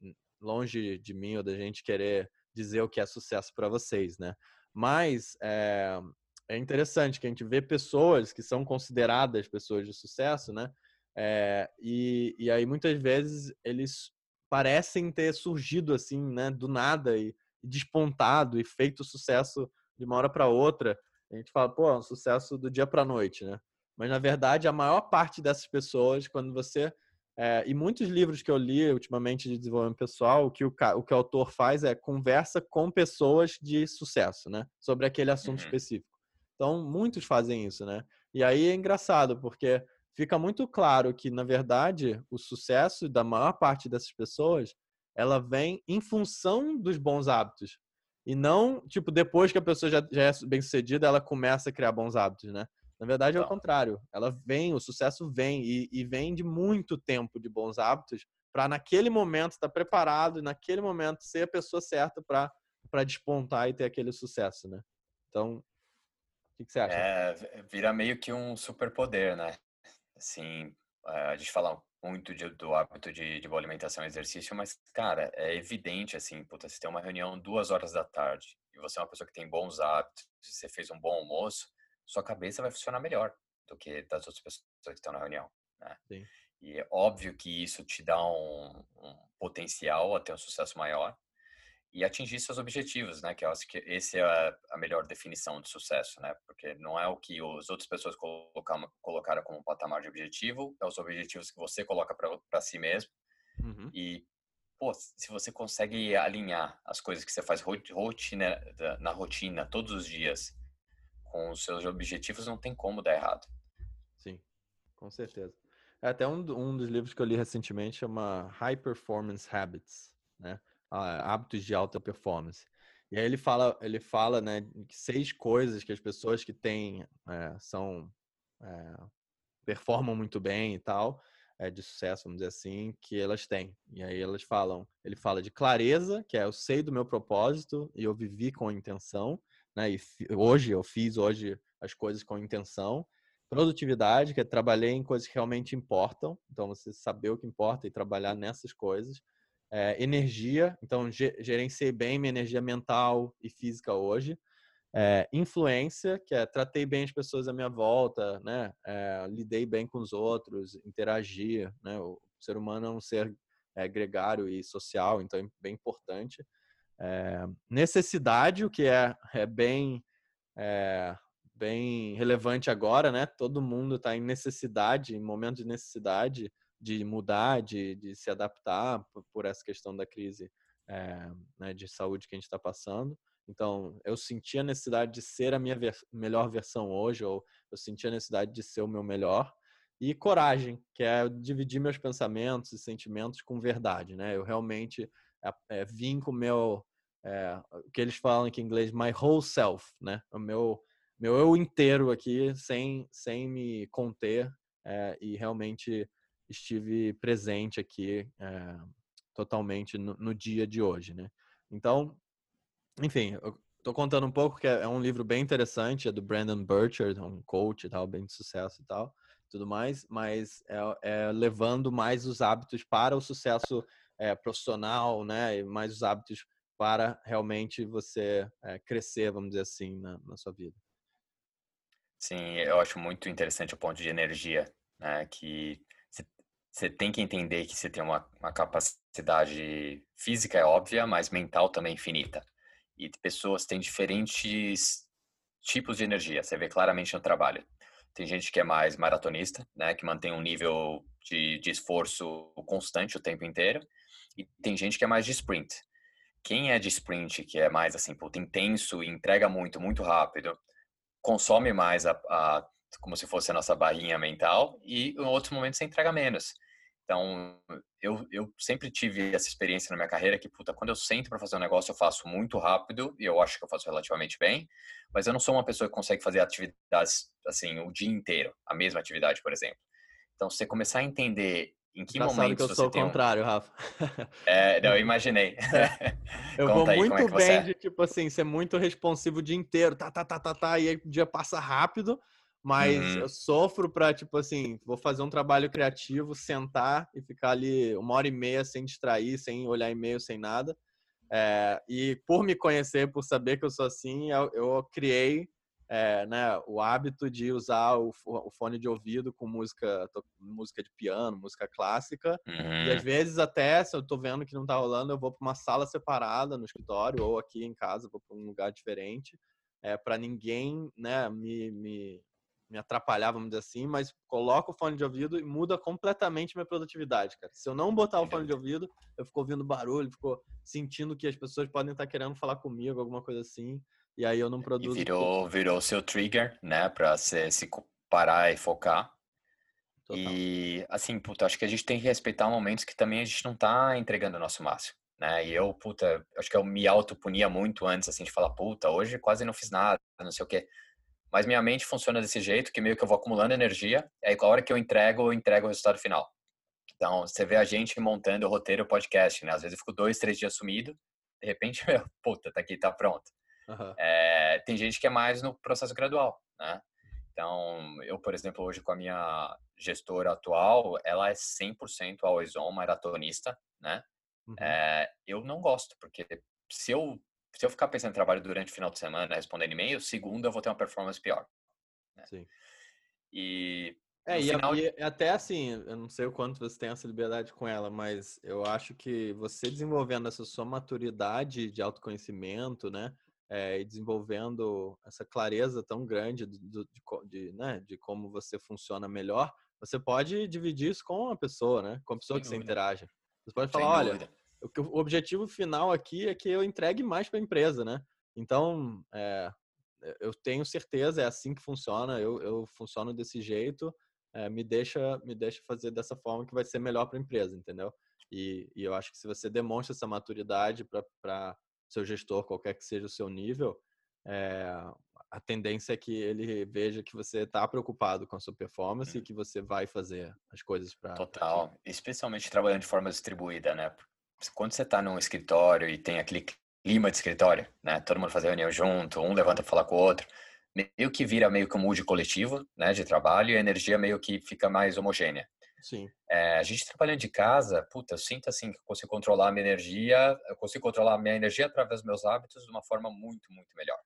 e longe de mim ou da gente querer dizer o que é sucesso para vocês, né? Mas é, é, interessante que a gente vê pessoas que são consideradas pessoas de sucesso, né? É, e, e aí muitas vezes eles parecem ter surgido assim, né? Do nada e, e despontado e feito sucesso de uma hora para outra. A gente fala, pô, é um sucesso do dia para noite, né? Mas na verdade a maior parte dessas pessoas, quando você é, e muitos livros que eu li ultimamente de desenvolvimento pessoal, o que o, o que o autor faz é conversa com pessoas de sucesso, né? Sobre aquele assunto uhum. específico. Então, muitos fazem isso, né? E aí é engraçado, porque fica muito claro que, na verdade, o sucesso da maior parte dessas pessoas, ela vem em função dos bons hábitos. E não, tipo, depois que a pessoa já, já é bem sucedida, ela começa a criar bons hábitos, né? Na verdade, é o contrário. Ela vem, o sucesso vem e, e vem de muito tempo de bons hábitos para naquele momento estar tá preparado e naquele momento ser a pessoa certa para para despontar e ter aquele sucesso, né? Então, o que, que, você acha? É, vira meio que um superpoder, né? Assim, a gente fala muito de, do hábito de, de boa alimentação e exercício, mas, cara, é evidente, assim, puta, você tem uma reunião duas horas da tarde e você é uma pessoa que tem bons hábitos, você fez um bom almoço, sua cabeça vai funcionar melhor do que das outras pessoas que estão na reunião. Né? Sim. E é óbvio que isso te dá um, um, potencial a ter um sucesso maior e atingir seus objetivos, né? Que eu acho que esse é a, a melhor definição de sucesso, né? Porque não é o que as outras pessoas colocaram, colocaram como patamar de objetivo, é os objetivos que você coloca para si mesmo. Uhum. E, pô, se você consegue alinhar as coisas que você faz rotina, na rotina todos os dias com os seus objetivos, não tem como dar errado. Sim, com certeza. É até um, um dos livros que eu li recentemente chama High Performance Habits, né? Hábitos de alta performance. E aí ele fala, ele fala, né, seis coisas que as pessoas que têm é, são é, performam muito bem e tal, é, de sucesso, vamos dizer assim, que elas têm. E aí elas falam, ele fala de clareza, que é eu sei do meu propósito e eu vivi com intenção né? E hoje eu fiz hoje as coisas com intenção. Produtividade, que é trabalhei em coisas que realmente importam. Então, você saber o que importa e trabalhar nessas coisas. É, energia, então gerenciei bem minha energia mental e física hoje. É, influência, que é tratei bem as pessoas à minha volta, né? É, lidei bem com os outros, interagir, né? O ser humano é um ser é, gregário e social, então é bem importante. É, necessidade, o que é, é bem, é, bem relevante agora, né? Todo mundo está em necessidade, em momento de necessidade de mudar, de, de se adaptar por, por, essa questão da crise é, né, de saúde que a gente está passando. Então, eu senti a necessidade de ser a minha ver melhor versão hoje, ou eu senti a necessidade de ser o meu melhor. E coragem, que é dividir meus pensamentos e sentimentos com verdade, né? Eu realmente é, vim com o meu, é, o que eles falam aqui em inglês, my whole self, né? O meu, meu eu inteiro aqui, sem, sem me conter, é, e realmente estive presente aqui é, totalmente no, no, dia de hoje, né? Então, enfim, eu tô contando um pouco que é, é um livro bem interessante, é do Brandon Burchard, um coach e tal, bem de sucesso e tal, tudo mais, mas é, é levando mais os hábitos para o sucesso é, profissional, né? E mais os hábitos para realmente você é, crescer, vamos dizer assim, na, na, sua vida. Sim, eu acho muito interessante o ponto de energia, né? Que você tem que entender que você tem uma, uma capacidade física, é óbvia, mas mental também infinita. E pessoas têm diferentes tipos de energia, você vê claramente no trabalho. Tem gente que é mais maratonista, né, que mantém um nível de, de esforço constante o tempo inteiro, e tem gente que é mais de sprint. Quem é de sprint, que é mais assim, puta, intenso e entrega muito, muito rápido, consome mais a, a, como se fosse a nossa barrinha mental e em outros momentos você entrega menos. Então, eu, eu sempre tive essa experiência na minha carreira que, puta, quando eu sento para fazer um negócio, eu faço muito rápido e eu acho que eu faço relativamente bem, mas eu não sou uma pessoa que consegue fazer atividades, assim, o dia inteiro, a mesma atividade, por exemplo. Então, você começar a entender em que Engraçado momento que eu você sou o tem um... contrário, Rafa. É, não, eu imaginei. É. Eu vou é muito você bem é? de, tipo assim, ser muito responsivo o dia inteiro, tá, tá, tá, tá, tá, e aí o dia passa rápido, mas Uhum. eu sofro pra, tipo assim, vou fazer um trabalho criativo, sentar e ficar ali uma hora e meia sem distrair, sem olhar e-mail, sem nada. É, e por me conhecer, por saber que eu sou assim, eu, eu criei é, né, o hábito de usar o, o fone de ouvido com música, música de piano, música clássica, e às Uhum. vezes até, se eu tô vendo que não tá rolando, eu vou para uma sala separada no escritório ou aqui em casa, vou para um lugar diferente, é, para ninguém, né, me, me, me atrapalhar, vamos dizer assim, mas coloco o fone de ouvido e muda completamente minha produtividade, cara. Se eu não botar o fone de ouvido, eu fico ouvindo barulho, fico sentindo que as pessoas podem estar querendo falar comigo, alguma coisa assim, e aí eu não E produzo. virou, virou seu trigger, né? Pra se co- parar e focar. Total. E, assim, puta, acho que a gente tem que respeitar momentos que também a gente não tá entregando o nosso máximo, né? E eu, puta, acho que eu me autopunia muito antes, assim, de falar, puta, hoje quase não fiz nada, não sei o quê. Mas minha mente funciona desse jeito, que meio que eu vou acumulando energia, e aí a hora que eu entrego, eu entrego o resultado final. Então, você vê a gente montando o roteiro podcast, né? Às vezes eu fico dois, três dias sumido, de repente, meu, puta, tá aqui, tá pronto. Aham. É, tem gente que é mais no processo gradual, né? Então, eu, por exemplo, hoje com a minha gestora atual, ela é 100% always on, maratonista, né? Uhum. É, eu não gosto, porque se eu, se eu ficar pensando em trabalho durante o final de semana, respondendo e-mail, segunda eu vou ter uma performance pior. Sim. E É, e, a- final, e até assim, eu não sei o quanto você tem essa liberdade com ela, mas eu acho que você desenvolvendo essa sua maturidade de autoconhecimento, né, é, e desenvolvendo essa clareza tão grande do, do- de, de, né, de como você funciona melhor, você pode dividir isso com a pessoa, né, com a pessoa Sem que você dúvida. interage. Você pode falar, olha. O, objetivo final aqui é que eu entregue mais para a empresa, né? Então, é, eu tenho certeza, é assim que funciona, eu, eu funciono desse jeito, é, me, deixa, me deixa fazer dessa forma que vai ser melhor para a empresa, entendeu? E, e eu acho que se você demonstra essa maturidade para seu gestor, qualquer que seja o seu nível, é, a tendência é que ele veja que você está preocupado com a sua performance e que você vai fazer as coisas para. Total, especialmente trabalhando de forma distribuída, né? Quando você está num escritório e tem aquele clima de escritório, né? Todo mundo faz reunião junto, um levanta para falar com o outro, meio que vira meio que um mood coletivo, né? De trabalho e a energia meio que fica mais homogênea. Sim, É, a gente trabalhando de casa, puta, eu sinto assim que eu consigo controlar a minha energia, eu consigo controlar a minha energia através dos meus hábitos de uma forma muito, muito melhor.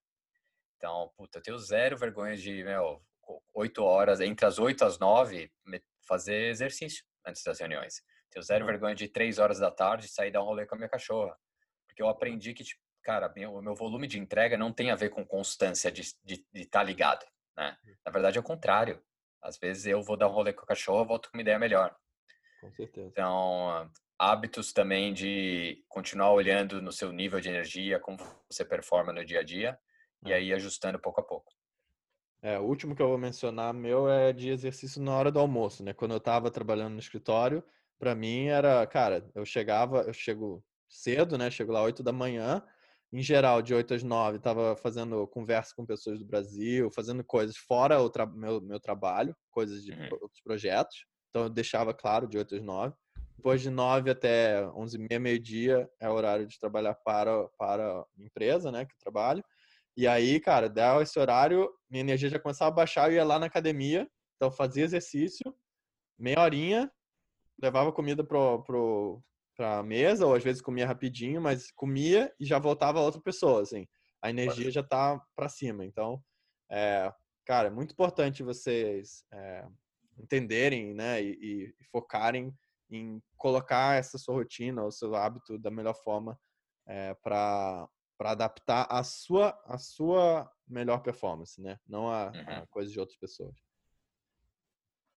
Então, puta, eu tenho zero vergonha de, meu, oito horas, entre as oito às nove, fazer exercício antes das reuniões. Tenho zero vergonha de três horas da tarde sair dar um rolê com a minha cachorra. Porque eu aprendi que, tipo, cara, o meu volume de entrega não tem a ver com constância de estar tá ligado, né? Na verdade, é o contrário. Às vezes eu vou dar um rolê com a cachorra, volto com uma ideia melhor. com certeza. Então, hábitos também de continuar olhando no seu nível de energia, como você performa no dia a dia, e É. aí ajustando pouco a pouco. É, o último que eu vou mencionar meu é de exercício na hora do almoço, né? Quando eu tava trabalhando no escritório, pra mim era, cara, eu chegava, eu chego cedo, né? Chego lá 8 da manhã, em geral, de 8 às 9, tava fazendo conversa com pessoas do Brasil, fazendo coisas fora o tra- meu, meu trabalho, coisas de Uhum. outros projetos. Então eu deixava claro de 8 às 9. Depois de 9 até 11 e meia, meio-dia, é o horário de trabalhar para, para a empresa, né? Que eu trabalho. E aí, cara, dava esse horário, minha energia já começava a baixar, eu ia lá na academia, então fazia exercício, meia horinha, levava comida pro, pro, pra mesa, ou às vezes comia rapidinho, mas comia e já voltava outra pessoa, assim. A energia já tá pra cima. Então, é, cara, é muito importante vocês é, entenderem, né, e, e focarem em colocar essa sua rotina, o seu hábito da melhor forma é, para para adaptar a sua a sua melhor performance, né? Não a, a Uhum. coisa de outras pessoas.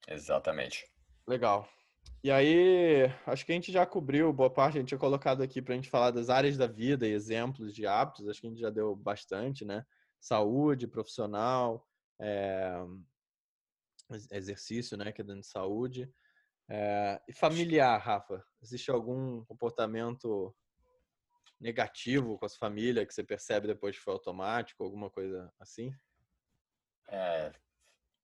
Exatamente. Legal. E aí, acho que a gente já cobriu boa parte, a gente tinha colocado aqui para a gente falar das áreas da vida e exemplos de hábitos, acho que a gente já deu bastante, né? Saúde, profissional, é, exercício, né? Que é dentro de saúde. É, e familiar, Rafa? Existe algum comportamento negativo com a sua família que você percebe depois que foi automático, alguma coisa assim? É,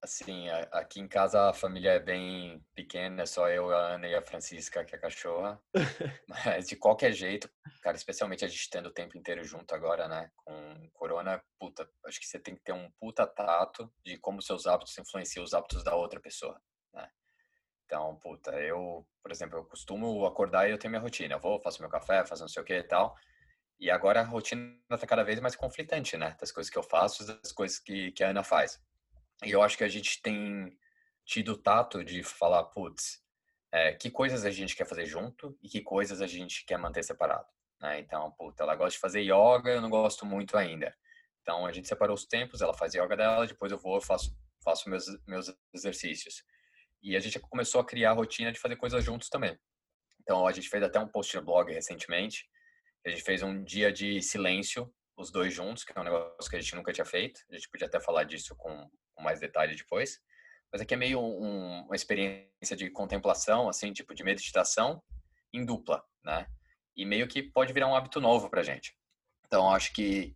Assim, aqui em casa a família é bem pequena, é só eu, a Ana e a Francisca, que é a cachorra. Mas de qualquer jeito, cara, especialmente a gente tendo o tempo inteiro junto agora, né? Com corona, puta, acho que você tem que ter um puta tato de como seus hábitos influenciam os hábitos da outra pessoa, né? Então, puta, eu, por exemplo, eu costumo acordar e eu tenho minha rotina. Eu vou, faço meu café, faço não sei o que e tal. E agora a rotina tá cada vez mais conflitante, né? Das coisas que eu faço, das coisas que, que a Ana faz. E eu acho que a gente tem tido o tato de falar, putz, é, que coisas a gente quer fazer junto e que coisas a gente quer manter separado. Né? Então, puta, ela gosta de fazer yoga, eu não gosto muito ainda. Então, a gente separou os tempos, ela faz yoga dela, depois eu vou, eu faço, faço meus, meus exercícios. E a gente começou a criar a rotina de fazer coisas juntos também. Então, a gente fez até um post no blog recentemente. A gente fez um dia de silêncio, os dois juntos, que é um negócio que a gente nunca tinha feito. A gente podia até falar disso com com mais detalhe depois. Mas aqui é meio um, uma experiência de contemplação, assim, tipo de meditação em dupla, né? E meio que pode virar um hábito novo pra gente. Então, acho que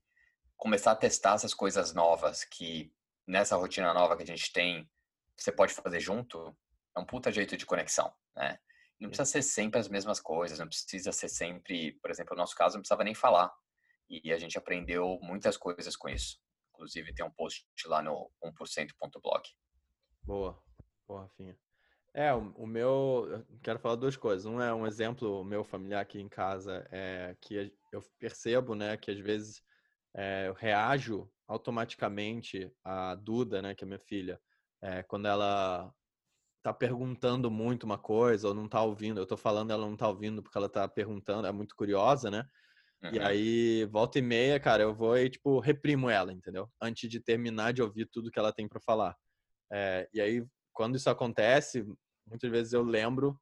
começar a testar essas coisas novas que nessa rotina nova que a gente tem, você pode fazer junto, é um puta jeito de conexão, né? Não precisa ser sempre as mesmas coisas, não precisa ser sempre, por exemplo, no nosso caso, não precisava nem falar. E a gente aprendeu muitas coisas com isso. Inclusive tem um post lá no 1%.blog. Boa, boa, Rafinha. É, o, meu, quero falar duas coisas. Um é um exemplo meu familiar aqui em casa, é que eu percebo, né, que às vezes é, eu reajo automaticamente à Duda, né, que é minha filha, é, quando ela tá perguntando muito uma coisa ou não tá ouvindo, eu tô falando, ela não tá ouvindo porque ela tá perguntando, é muito curiosa, né? Uhum. E aí, volta e meia, cara, eu vou e, tipo, reprimo ela, entendeu? Antes de terminar de ouvir tudo que ela tem para falar. É, e aí, quando isso acontece, muitas vezes eu lembro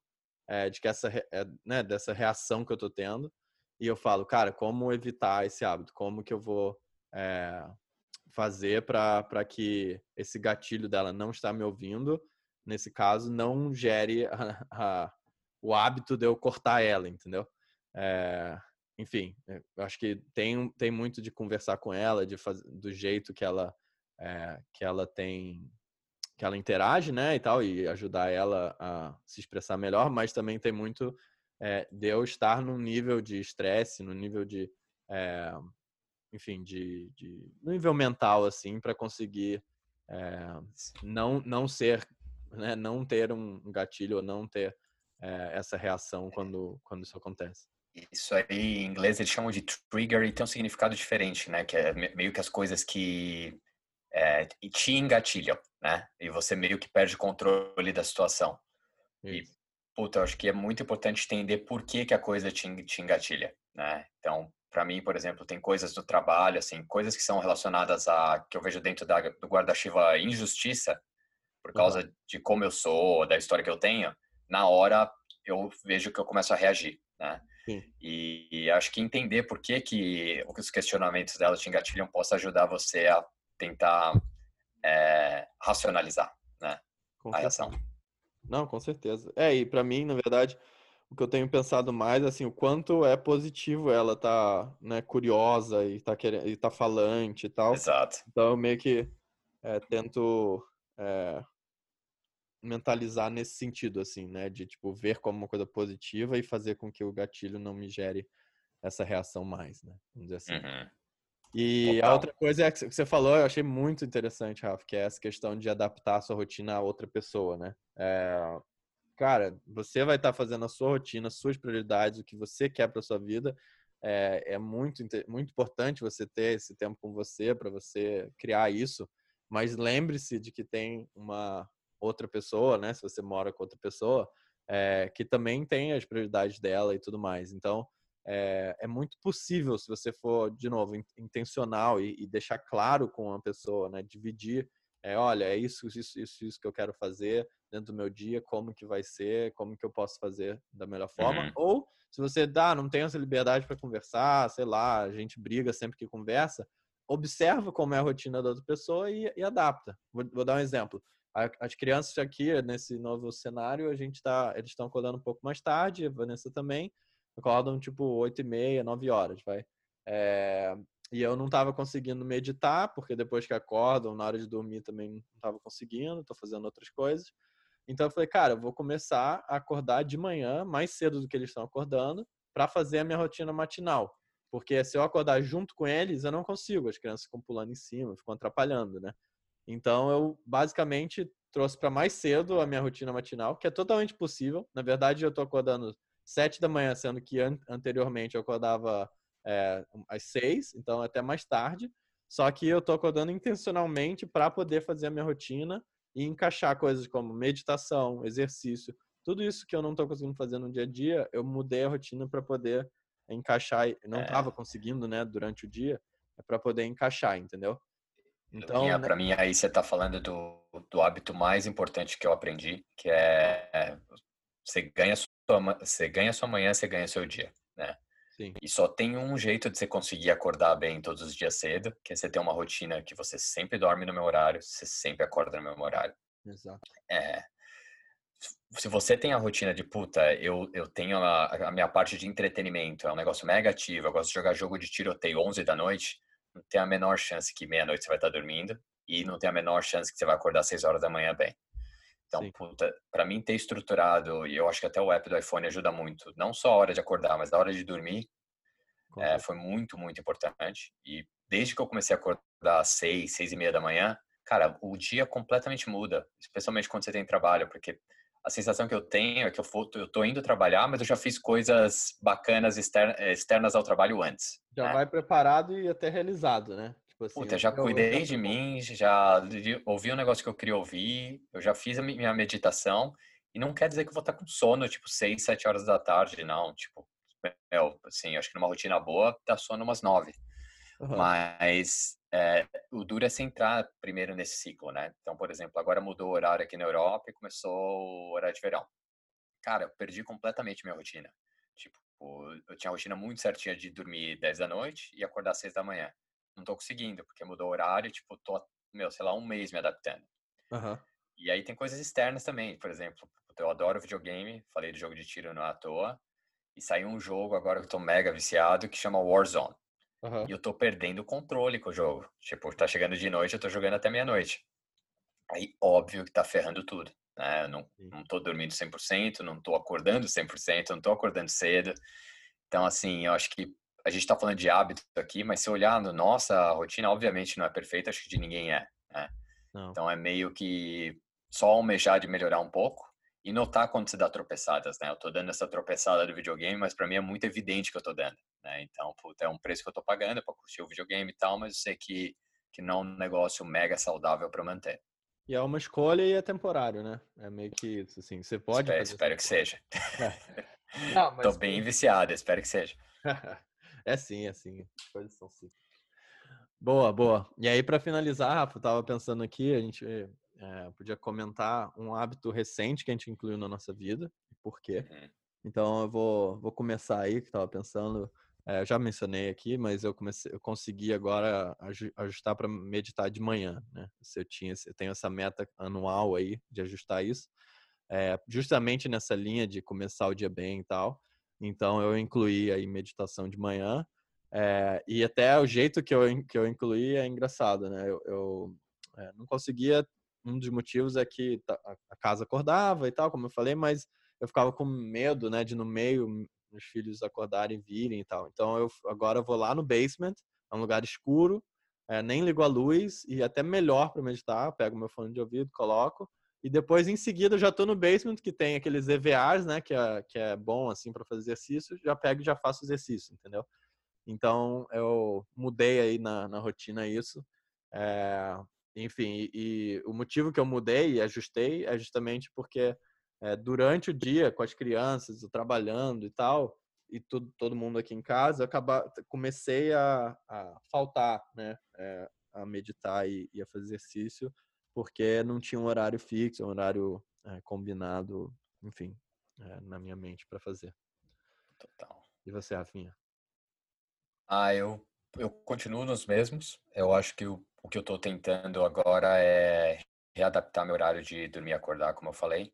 é, de que essa, é, né, dessa reação que eu tô tendo e eu falo, cara, como evitar esse hábito? Como que eu vou fazer para que esse gatilho dela não estar me ouvindo, nesse caso, não gere a, a, o hábito de eu cortar ela, entendeu? É, enfim, eu acho que tem, tem muito de conversar com ela, de fazer, do jeito que ela é, que ela tem que ela interage, né, e tal, e ajudar ela a se expressar melhor, mas também tem muito é, de eu estar num nível de estresse, no nível de, é, enfim, de, de, nível mental, assim, para conseguir não, não ser, né, não ter um gatilho ou não ter essa reação quando, quando isso acontece. Isso aí, em inglês, eles chamam de trigger e tem um significado diferente, né? Que é meio que as coisas que é, te engatilham, né? E você meio que perde controle da situação. Isso. E, puta, eu acho que é muito importante entender por que, que a coisa te, te engatilha, né? Então, para mim, por exemplo, tem coisas do trabalho, assim, coisas que são relacionadas a, que eu vejo dentro da, do guarda-chuva injustiça, por causa uhum. de como eu sou, da história que eu tenho, na hora eu vejo que eu começo a reagir, né? E, e, acho que entender por que, que os questionamentos dela te engatilham possa ajudar você a tentar é, racionalizar né, a reação. Não, com certeza. É, e para mim, na verdade, o que eu tenho pensado mais, assim, o quanto é positivo ela tá, né, curiosa e tá, querendo, e tá falante e tal. Exato. Então, eu meio que é, tento é, mentalizar nesse sentido, assim, né? De, tipo, ver como uma coisa positiva e fazer com que o gatilho não me gere essa reação mais, né? Vamos dizer assim. Uhum. E Total. a outra coisa é que você falou, eu achei muito interessante, Rafa, que é essa questão de adaptar a sua rotina a outra pessoa, né? É, cara, você vai estar fazendo a sua rotina, suas prioridades, o que você quer para sua vida. É, é muito, muito importante você ter esse tempo com você para você criar isso. Mas lembre-se de que tem uma outra pessoa, né? Se você mora com outra pessoa, é, que também tem as prioridades dela e tudo mais. Então, é, é muito possível, se você for, de novo, intencional e, e, deixar claro com a pessoa, né? Dividir, é, olha, é isso, isso, isso, isso que eu quero fazer dentro do meu dia, como que vai ser, como que eu posso fazer da melhor forma. Uhum. Ou, se você dá, não tem essa liberdade para conversar, sei lá, a gente briga sempre que conversa, observa como é a rotina da outra pessoa e, e adapta. Vou, vou dar um exemplo as crianças aqui nesse novo cenário, a gente tá, eles estão acordando um pouco mais tarde, a Vanessa também, acordam tipo 8 e meia, 9 horas, vai. É, e eu não estava conseguindo meditar, porque depois que acordam, na hora de dormir também não estava conseguindo, estou fazendo outras coisas. Então eu falei, cara, eu vou começar a acordar de manhã, mais cedo do que eles estão acordando, para fazer a minha rotina matinal. Porque se eu acordar junto com eles, eu não consigo. As crianças ficam pulando em cima, ficam atrapalhando, né? Então eu basicamente trouxe para mais cedo a minha rotina matinal, que é totalmente possível. Na verdade, eu estou acordando sete da manhã, sendo que an anteriormente eu acordava é, às seis, então até mais tarde. Só que eu estou acordando intencionalmente para poder fazer a minha rotina e encaixar coisas como meditação, exercício, tudo isso que eu não estou conseguindo fazer no dia a dia, eu mudei a rotina para poder encaixar. Não estava é. conseguindo, né, durante o dia, é para poder encaixar, entendeu? Então, né para mim aí você está falando do, do hábito mais importante que eu aprendi, que é, é você ganha sua, você ganha sua manhã, você ganha seu dia, né? Sim. E só tem um jeito de você conseguir acordar bem todos os dias cedo, que é você ter uma rotina que você sempre dorme no meu horário, você sempre acorda no meu horário. Exato. É, se você tem a rotina de puta, eu, eu tenho a, a, minha parte de entretenimento, é um negócio mega ativo, eu gosto de jogar jogo de tiroteio 11 da noite, não tem a menor chance que meia-noite você vai estar dormindo e não tem a menor chance que você vai acordar 6 horas da manhã bem. Então, pra mim ter estruturado, e eu acho que até o app do iPhone ajuda muito, não só a hora de acordar, mas a hora de dormir, é, foi muito, muito importante. E desde que eu comecei a acordar às 6, 6 e meia da manhã, cara, o dia completamente muda, especialmente quando você tem trabalho, porque a sensação que eu tenho é que eu, for, eu tô indo trabalhar, mas eu já fiz coisas bacanas externas ao trabalho antes. Já né? vai preparado e até realizado, né? Tipo assim, Puta, já cuidei de mim, já ouvi um negócio que eu queria ouvir, eu já fiz a minha meditação, e não quer dizer que eu vou estar com sono, tipo, 6, 7 horas da tarde, não. Tipo, eu, assim, acho que numa rotina boa, dá sono umas 9. Uhum. Mas é, o duro é você entrar primeiro nesse ciclo, né? Então, por exemplo, agora mudou o horário aqui na Europa e começou o horário de verão. Cara, eu perdi completamente minha rotina. Tipo, eu tinha a rotina muito certinha de dormir 10 da noite e acordar 6 da manhã. Não tô conseguindo, porque mudou o horário tipo, tô, meu, sei lá, um mês me adaptando. Uhum. E aí tem coisas externas também, por exemplo, eu adoro videogame, falei do jogo de tiro não é à toa, e saiu um jogo agora que eu tô mega viciado que chama Warzone. Uhum. E eu tô perdendo o controle com o jogo. Tipo, tá chegando de noite, eu tô jogando até meia-noite. Aí, óbvio que tá ferrando tudo. Né? Eu não, não tô dormindo 100%, não tô acordando 100%, não tô acordando cedo. Então, assim, eu acho que a gente tá falando de hábito aqui, mas se olhar no nossa rotina, obviamente não é perfeita, acho que de ninguém é. Né? Então, é meio que só almejar de melhorar um pouco e notar quando você dá tropeçadas, né? Eu tô dando essa tropeçada do videogame, mas para mim é muito evidente que eu tô dando, né? Então, puta, é um preço que eu tô pagando para curtir o videogame e tal, mas eu sei que, que não é um negócio mega saudável para manter. E é uma escolha e é temporário, né? É meio que isso, assim. Você pode. Espero, espero que seja. É. Não, mas... Tô bem viciado, espero que seja. é sim, é sim. As coisas são sim. Boa, boa. E aí, para finalizar, Rafa, eu tava pensando aqui, a gente é, podia comentar um hábito recente que a gente incluiu na nossa vida e por quê. Uhum. Então eu vou, vou começar aí, que estava pensando. É, eu já mencionei aqui, mas eu comecei, eu consegui agora ajustar para meditar de manhã, né? Se eu tinha, eu tenho essa meta anual aí de ajustar isso, é, justamente nessa linha de começar o dia bem e tal. Então eu incluí aí meditação de manhã. É, e até o jeito que eu, que eu incluí é engraçado, né? Eu, eu não conseguia um dos motivos é que a casa acordava e tal, como eu falei, mas eu ficava com medo, né, de no meio os filhos acordarem, virem e tal. Então eu agora vou lá no basement, é um lugar escuro, é, nem ligo a luz e até melhor para meditar. Pego meu fone de ouvido, coloco e depois em seguida eu já estou no basement que tem aqueles EVAs, né, que é, que é bom assim para fazer exercício. Já pego e já faço exercício, entendeu? Então eu mudei aí na, na rotina isso. É, enfim, e, e, o motivo que eu mudei e ajustei é justamente porque é, durante o dia, com as crianças, trabalhando e tal, e tudo, todo mundo aqui em casa, eu acaba, comecei a, a faltar, né? É, a meditar e, e, a fazer exercício, porque não tinha um horário fixo, um horário é, combinado, enfim, na minha mente para fazer. Total. E você, Rafinha? Ah, eu, eu continuo nos mesmos. Eu acho que o o que eu estou tentando agora é readaptar meu horário de dormir e acordar, como eu falei.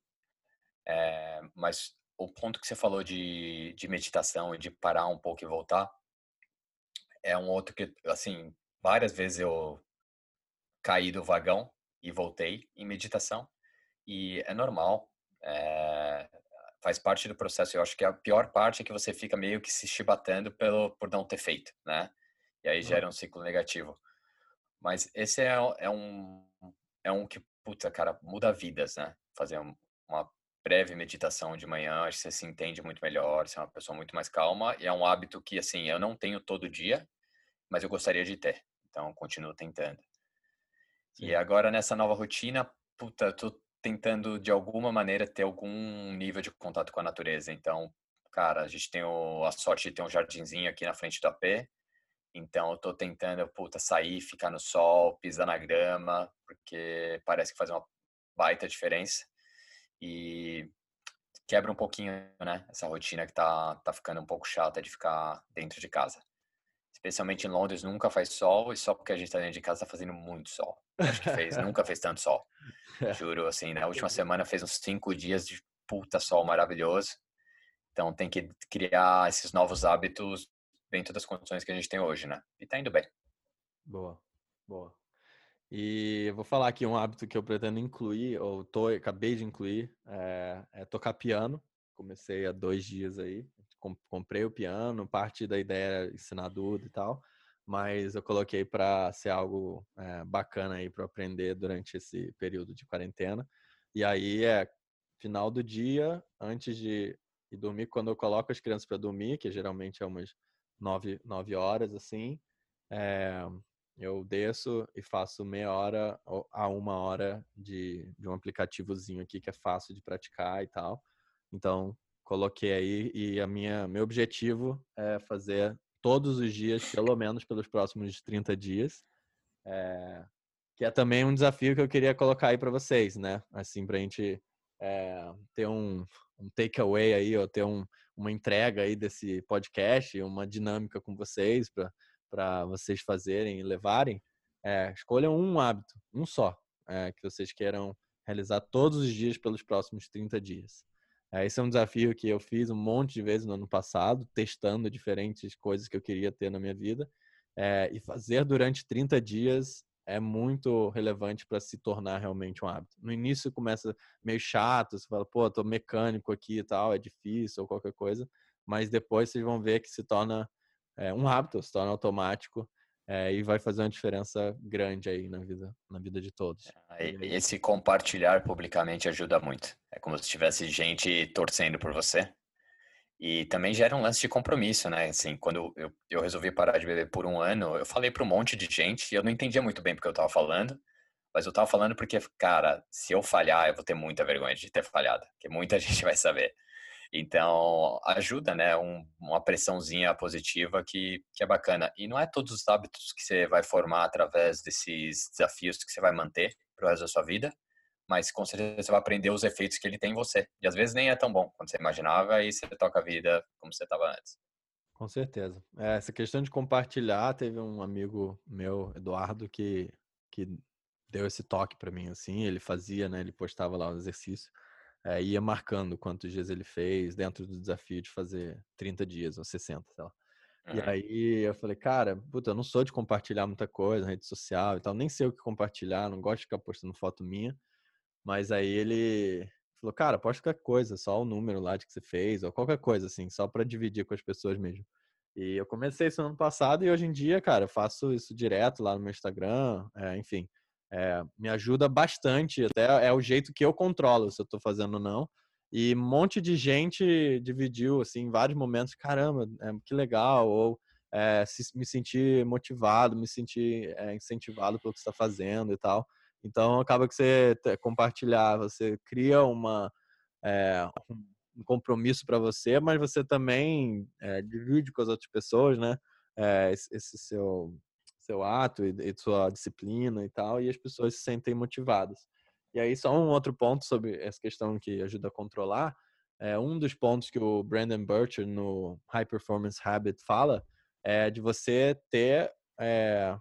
É, mas o ponto que você falou de, de meditação e de parar um pouco e voltar, é um outro que, assim, várias vezes eu caí do vagão e voltei em meditação. E é normal, é, faz parte do processo. Eu acho que a pior parte é que você fica meio que se chibatando pelo, por não ter feito, né? E aí gera um ciclo negativo. Mas esse é, é um é um que, puta, cara, muda vidas, né? Fazer uma breve meditação de manhã, acho que você se entende muito melhor, você é uma pessoa muito mais calma. E é um hábito que, assim, eu não tenho todo dia, mas eu gostaria de ter. Então, continuo tentando. Sim. E agora, nessa nova rotina, puta, tô tentando, de alguma maneira, ter algum nível de contato com a natureza. Então, cara, a gente tem o, a sorte de ter um jardinzinho aqui na frente do AP. Então, eu tô tentando, puta, sair, ficar no sol, pisar na grama, porque parece que faz uma baita diferença e quebra um pouquinho, né? Essa rotina que tá, tá ficando um pouco chata de ficar dentro de casa. Especialmente em Londres, nunca faz sol e só porque a gente tá dentro de casa tá fazendo muito sol. Acho que fez, nunca fez tanto sol. Juro, assim, na última semana fez uns cinco dias de puta sol maravilhoso. Então tem que criar esses novos hábitos dentro das condições que a gente tem hoje, né? E tá indo bem. Boa, boa. E eu vou falar aqui um hábito que eu pretendo incluir, ou tô, acabei de incluir, é, é tocar piano. Comecei há dois dias aí. Comprei o piano, parte da ideia era ensinar tudo e tal, mas eu coloquei para ser algo é, bacana aí para aprender durante esse período de quarentena. E aí é final do dia, antes de ir dormir, quando eu coloco as crianças para dormir, que geralmente é umas nove, nove horas assim, é, eu desço e faço meia hora a uma hora de, de um aplicativozinho aqui que é fácil de praticar e tal. Então, coloquei aí e a minha meu objetivo é fazer todos os dias, pelo menos pelos próximos 30 dias. É, que é também um desafio que eu queria colocar aí para vocês, né? Assim, para a gente é, ter um, um takeaway aí, ou ter um, uma entrega aí desse podcast, uma dinâmica com vocês para vocês fazerem e levarem, é, escolham um hábito, um só, é, que vocês queiram realizar todos os dias pelos próximos 30 dias. É, esse é um desafio que eu fiz um monte de vezes no ano passado, testando diferentes coisas que eu queria ter na minha vida. É, e fazer durante 30 dias é muito relevante para se tornar realmente um hábito. No início começa meio chato, você fala, pô, tô mecânico aqui e tal, é difícil ou qualquer coisa, mas depois vocês vão ver que se torna é, um hábito, se torna automático é, e vai fazer uma diferença grande aí na vida, na vida de todos. É, esse compartilhar publicamente ajuda muito. É como se tivesse gente torcendo por você. E também gera um lance de compromisso, né? Assim, quando eu, eu resolvi parar de beber por um ano, eu falei para um monte de gente e eu não entendia muito bem porque eu estava falando, mas eu estava falando porque, cara, se eu falhar, eu vou ter muita vergonha de ter falhado, porque muita gente vai saber. Então, ajuda, né? Um, uma pressãozinha positiva que, que é bacana. E não é todos os hábitos que você vai formar através desses desafios que você vai manter pro resto da sua vida, mas com certeza você vai aprender os efeitos que ele tem em você. E às vezes nem é tão bom quanto você imaginava e você toca a vida como você estava antes. Com certeza. É, essa questão de compartilhar, teve um amigo meu, Eduardo, que, que deu esse toque para mim, assim, ele fazia, né, ele postava lá o exercício, é, ia marcando quantos dias ele fez dentro do desafio de fazer 30 dias ou 60, sei lá. E aí eu falei, cara, puta, eu não sou de compartilhar muita coisa na rede social e tal, nem sei o que compartilhar, não gosto de ficar postando foto minha. Mas aí ele falou, cara, posta qualquer coisa, só o número lá de que você fez, ou qualquer coisa assim, só para dividir com as pessoas mesmo. E eu comecei isso no ano passado e hoje em dia, cara, eu faço isso direto lá no meu Instagram, é, enfim. É, me ajuda bastante, até é o jeito que eu controlo se eu estou fazendo ou não. E um monte de gente dividiu, assim, em vários momentos, caramba, é, que legal, ou é, se, me sentir motivado, me sentir é, incentivado pelo que está fazendo e tal. Então, acaba que você compartilhar, você cria uma, é, um compromisso para você, mas você também é, divide com as outras pessoas, né? esse seu seu ato e, e sua disciplina e tal, e as pessoas se sentem motivadas. E aí, só um outro ponto sobre essa questão que ajuda a controlar, é um dos pontos que o Brandon Burcher no High Performance Habit fala é de você ter, é,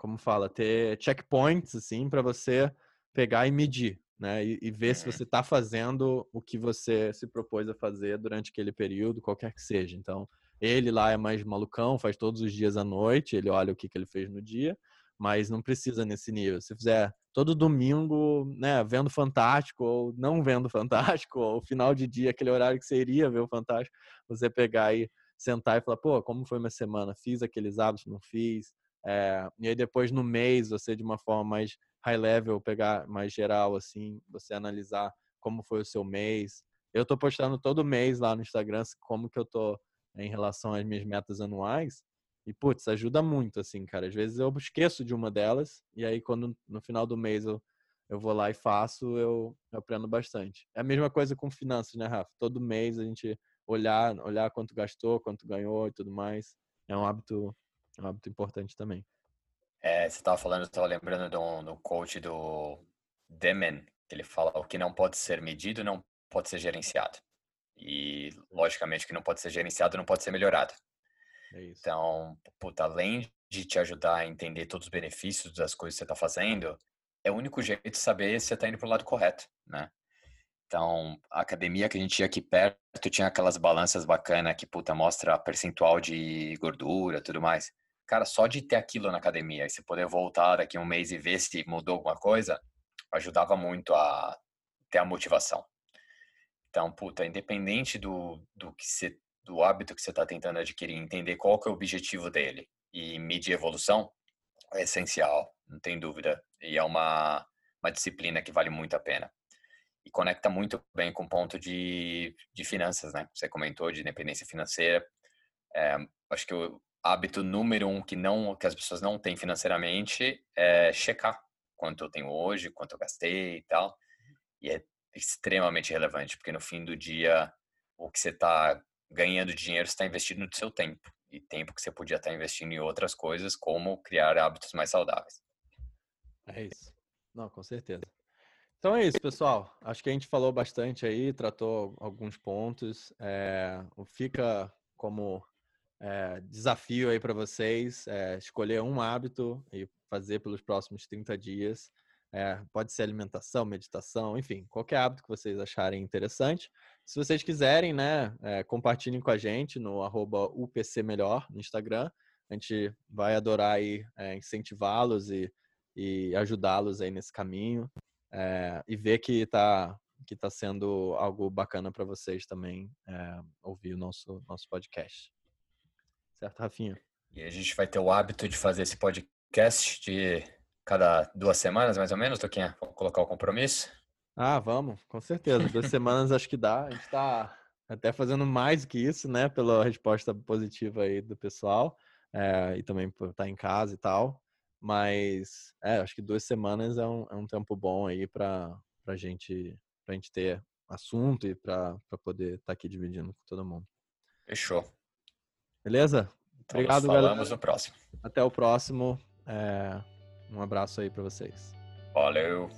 como fala, ter checkpoints, assim, para você pegar e medir, né? E, e ver se uhum. você está fazendo o que você se propôs a fazer durante aquele período, qualquer que seja. Então, Ele lá é mais malucão, faz todos os dias à noite, ele olha o que, que ele fez no dia, mas não precisa nesse nível. Se fizer todo domingo, né, vendo Fantástico ou não vendo Fantástico, ou final de dia, aquele horário que você iria ver o Fantástico, você pegar e sentar e falar, pô, como foi minha semana? Fiz aqueles hábitos, não fiz? É, e aí depois no mês, você de uma forma mais high level, pegar mais geral, assim, você analisar como foi o seu mês. Eu tô postando todo mês lá no Instagram como que eu tô em relação às minhas metas anuais. E, putz, ajuda muito, assim, cara. Às vezes eu esqueço de uma delas, e aí quando no final do mês eu, eu vou lá e faço, eu, eu aprendo bastante. É a mesma coisa com finanças, né, Rafa? Todo mês a gente olhar, olhar quanto gastou, quanto ganhou e tudo mais. É um hábito, um hábito importante também. É, você estava falando, eu estava lembrando do, do coach do Demen, que ele fala o que não pode ser medido não pode ser gerenciado. E, logicamente, que não pode ser gerenciado não pode ser melhorado. É então, puta, além de te ajudar a entender todos os benefícios das coisas que você está fazendo, é o único jeito de saber se você está indo para o lado correto, né? Então, a academia que a gente ia aqui perto tinha aquelas balanças bacanas que, puta, mostra percentual de gordura tudo mais. Cara, só de ter aquilo na academia e você poder voltar daqui um mês e ver se mudou alguma coisa, ajudava muito a ter a motivação. Então, puta, independente do, do que você, do hábito que você está tentando adquirir, entender qual que é o objetivo dele e medir evolução é essencial, não tem dúvida. E é uma, uma disciplina que vale muito a pena. E conecta muito bem com o ponto de, de finanças, né? Você comentou de independência financeira. É, acho que hábito número um que não que as pessoas não têm financeiramente é checar quanto eu tenho hoje, quanto eu gastei e tal. E é extremamente relevante, porque no fim do dia, o que você está ganhando dinheiro está investindo no seu tempo. E tempo que você podia estar tá investindo em outras coisas, como criar hábitos mais saudáveis. É isso. Não, com certeza. Então é isso, pessoal. Acho que a gente falou bastante aí, tratou alguns pontos. É, fica como é, desafio aí para vocês é, escolher um hábito e fazer pelos próximos 30 dias. É, pode ser alimentação, meditação, enfim, qualquer hábito que vocês acharem interessante. Se vocês quiserem, né, é, compartilhem com a gente no arroba UPC Melhor no Instagram. A gente vai adorar é, incentivá-los e, e ajudá-los aí nesse caminho e ver que está que tá sendo algo bacana para vocês também ouvir o nosso, nosso podcast. Certo, Rafinha? E a gente vai ter o hábito de fazer esse podcast de cada duas semanas, mais ou menos, Toquinha? Vamos colocar o compromisso? Ah, vamos, com certeza. Duas semanas acho que dá. A gente está até fazendo mais do que isso, né? Pela resposta positiva aí do pessoal. É, e também por estar em casa e tal. Mas é, acho que duas semanas é um, é um tempo bom aí para a gente, gente ter assunto e para poder estar tá aqui dividindo com todo mundo. Fechou. Beleza? Obrigado, falamos galera. Falamos no próximo. Até o próximo. É... Um abraço aí para vocês. Valeu.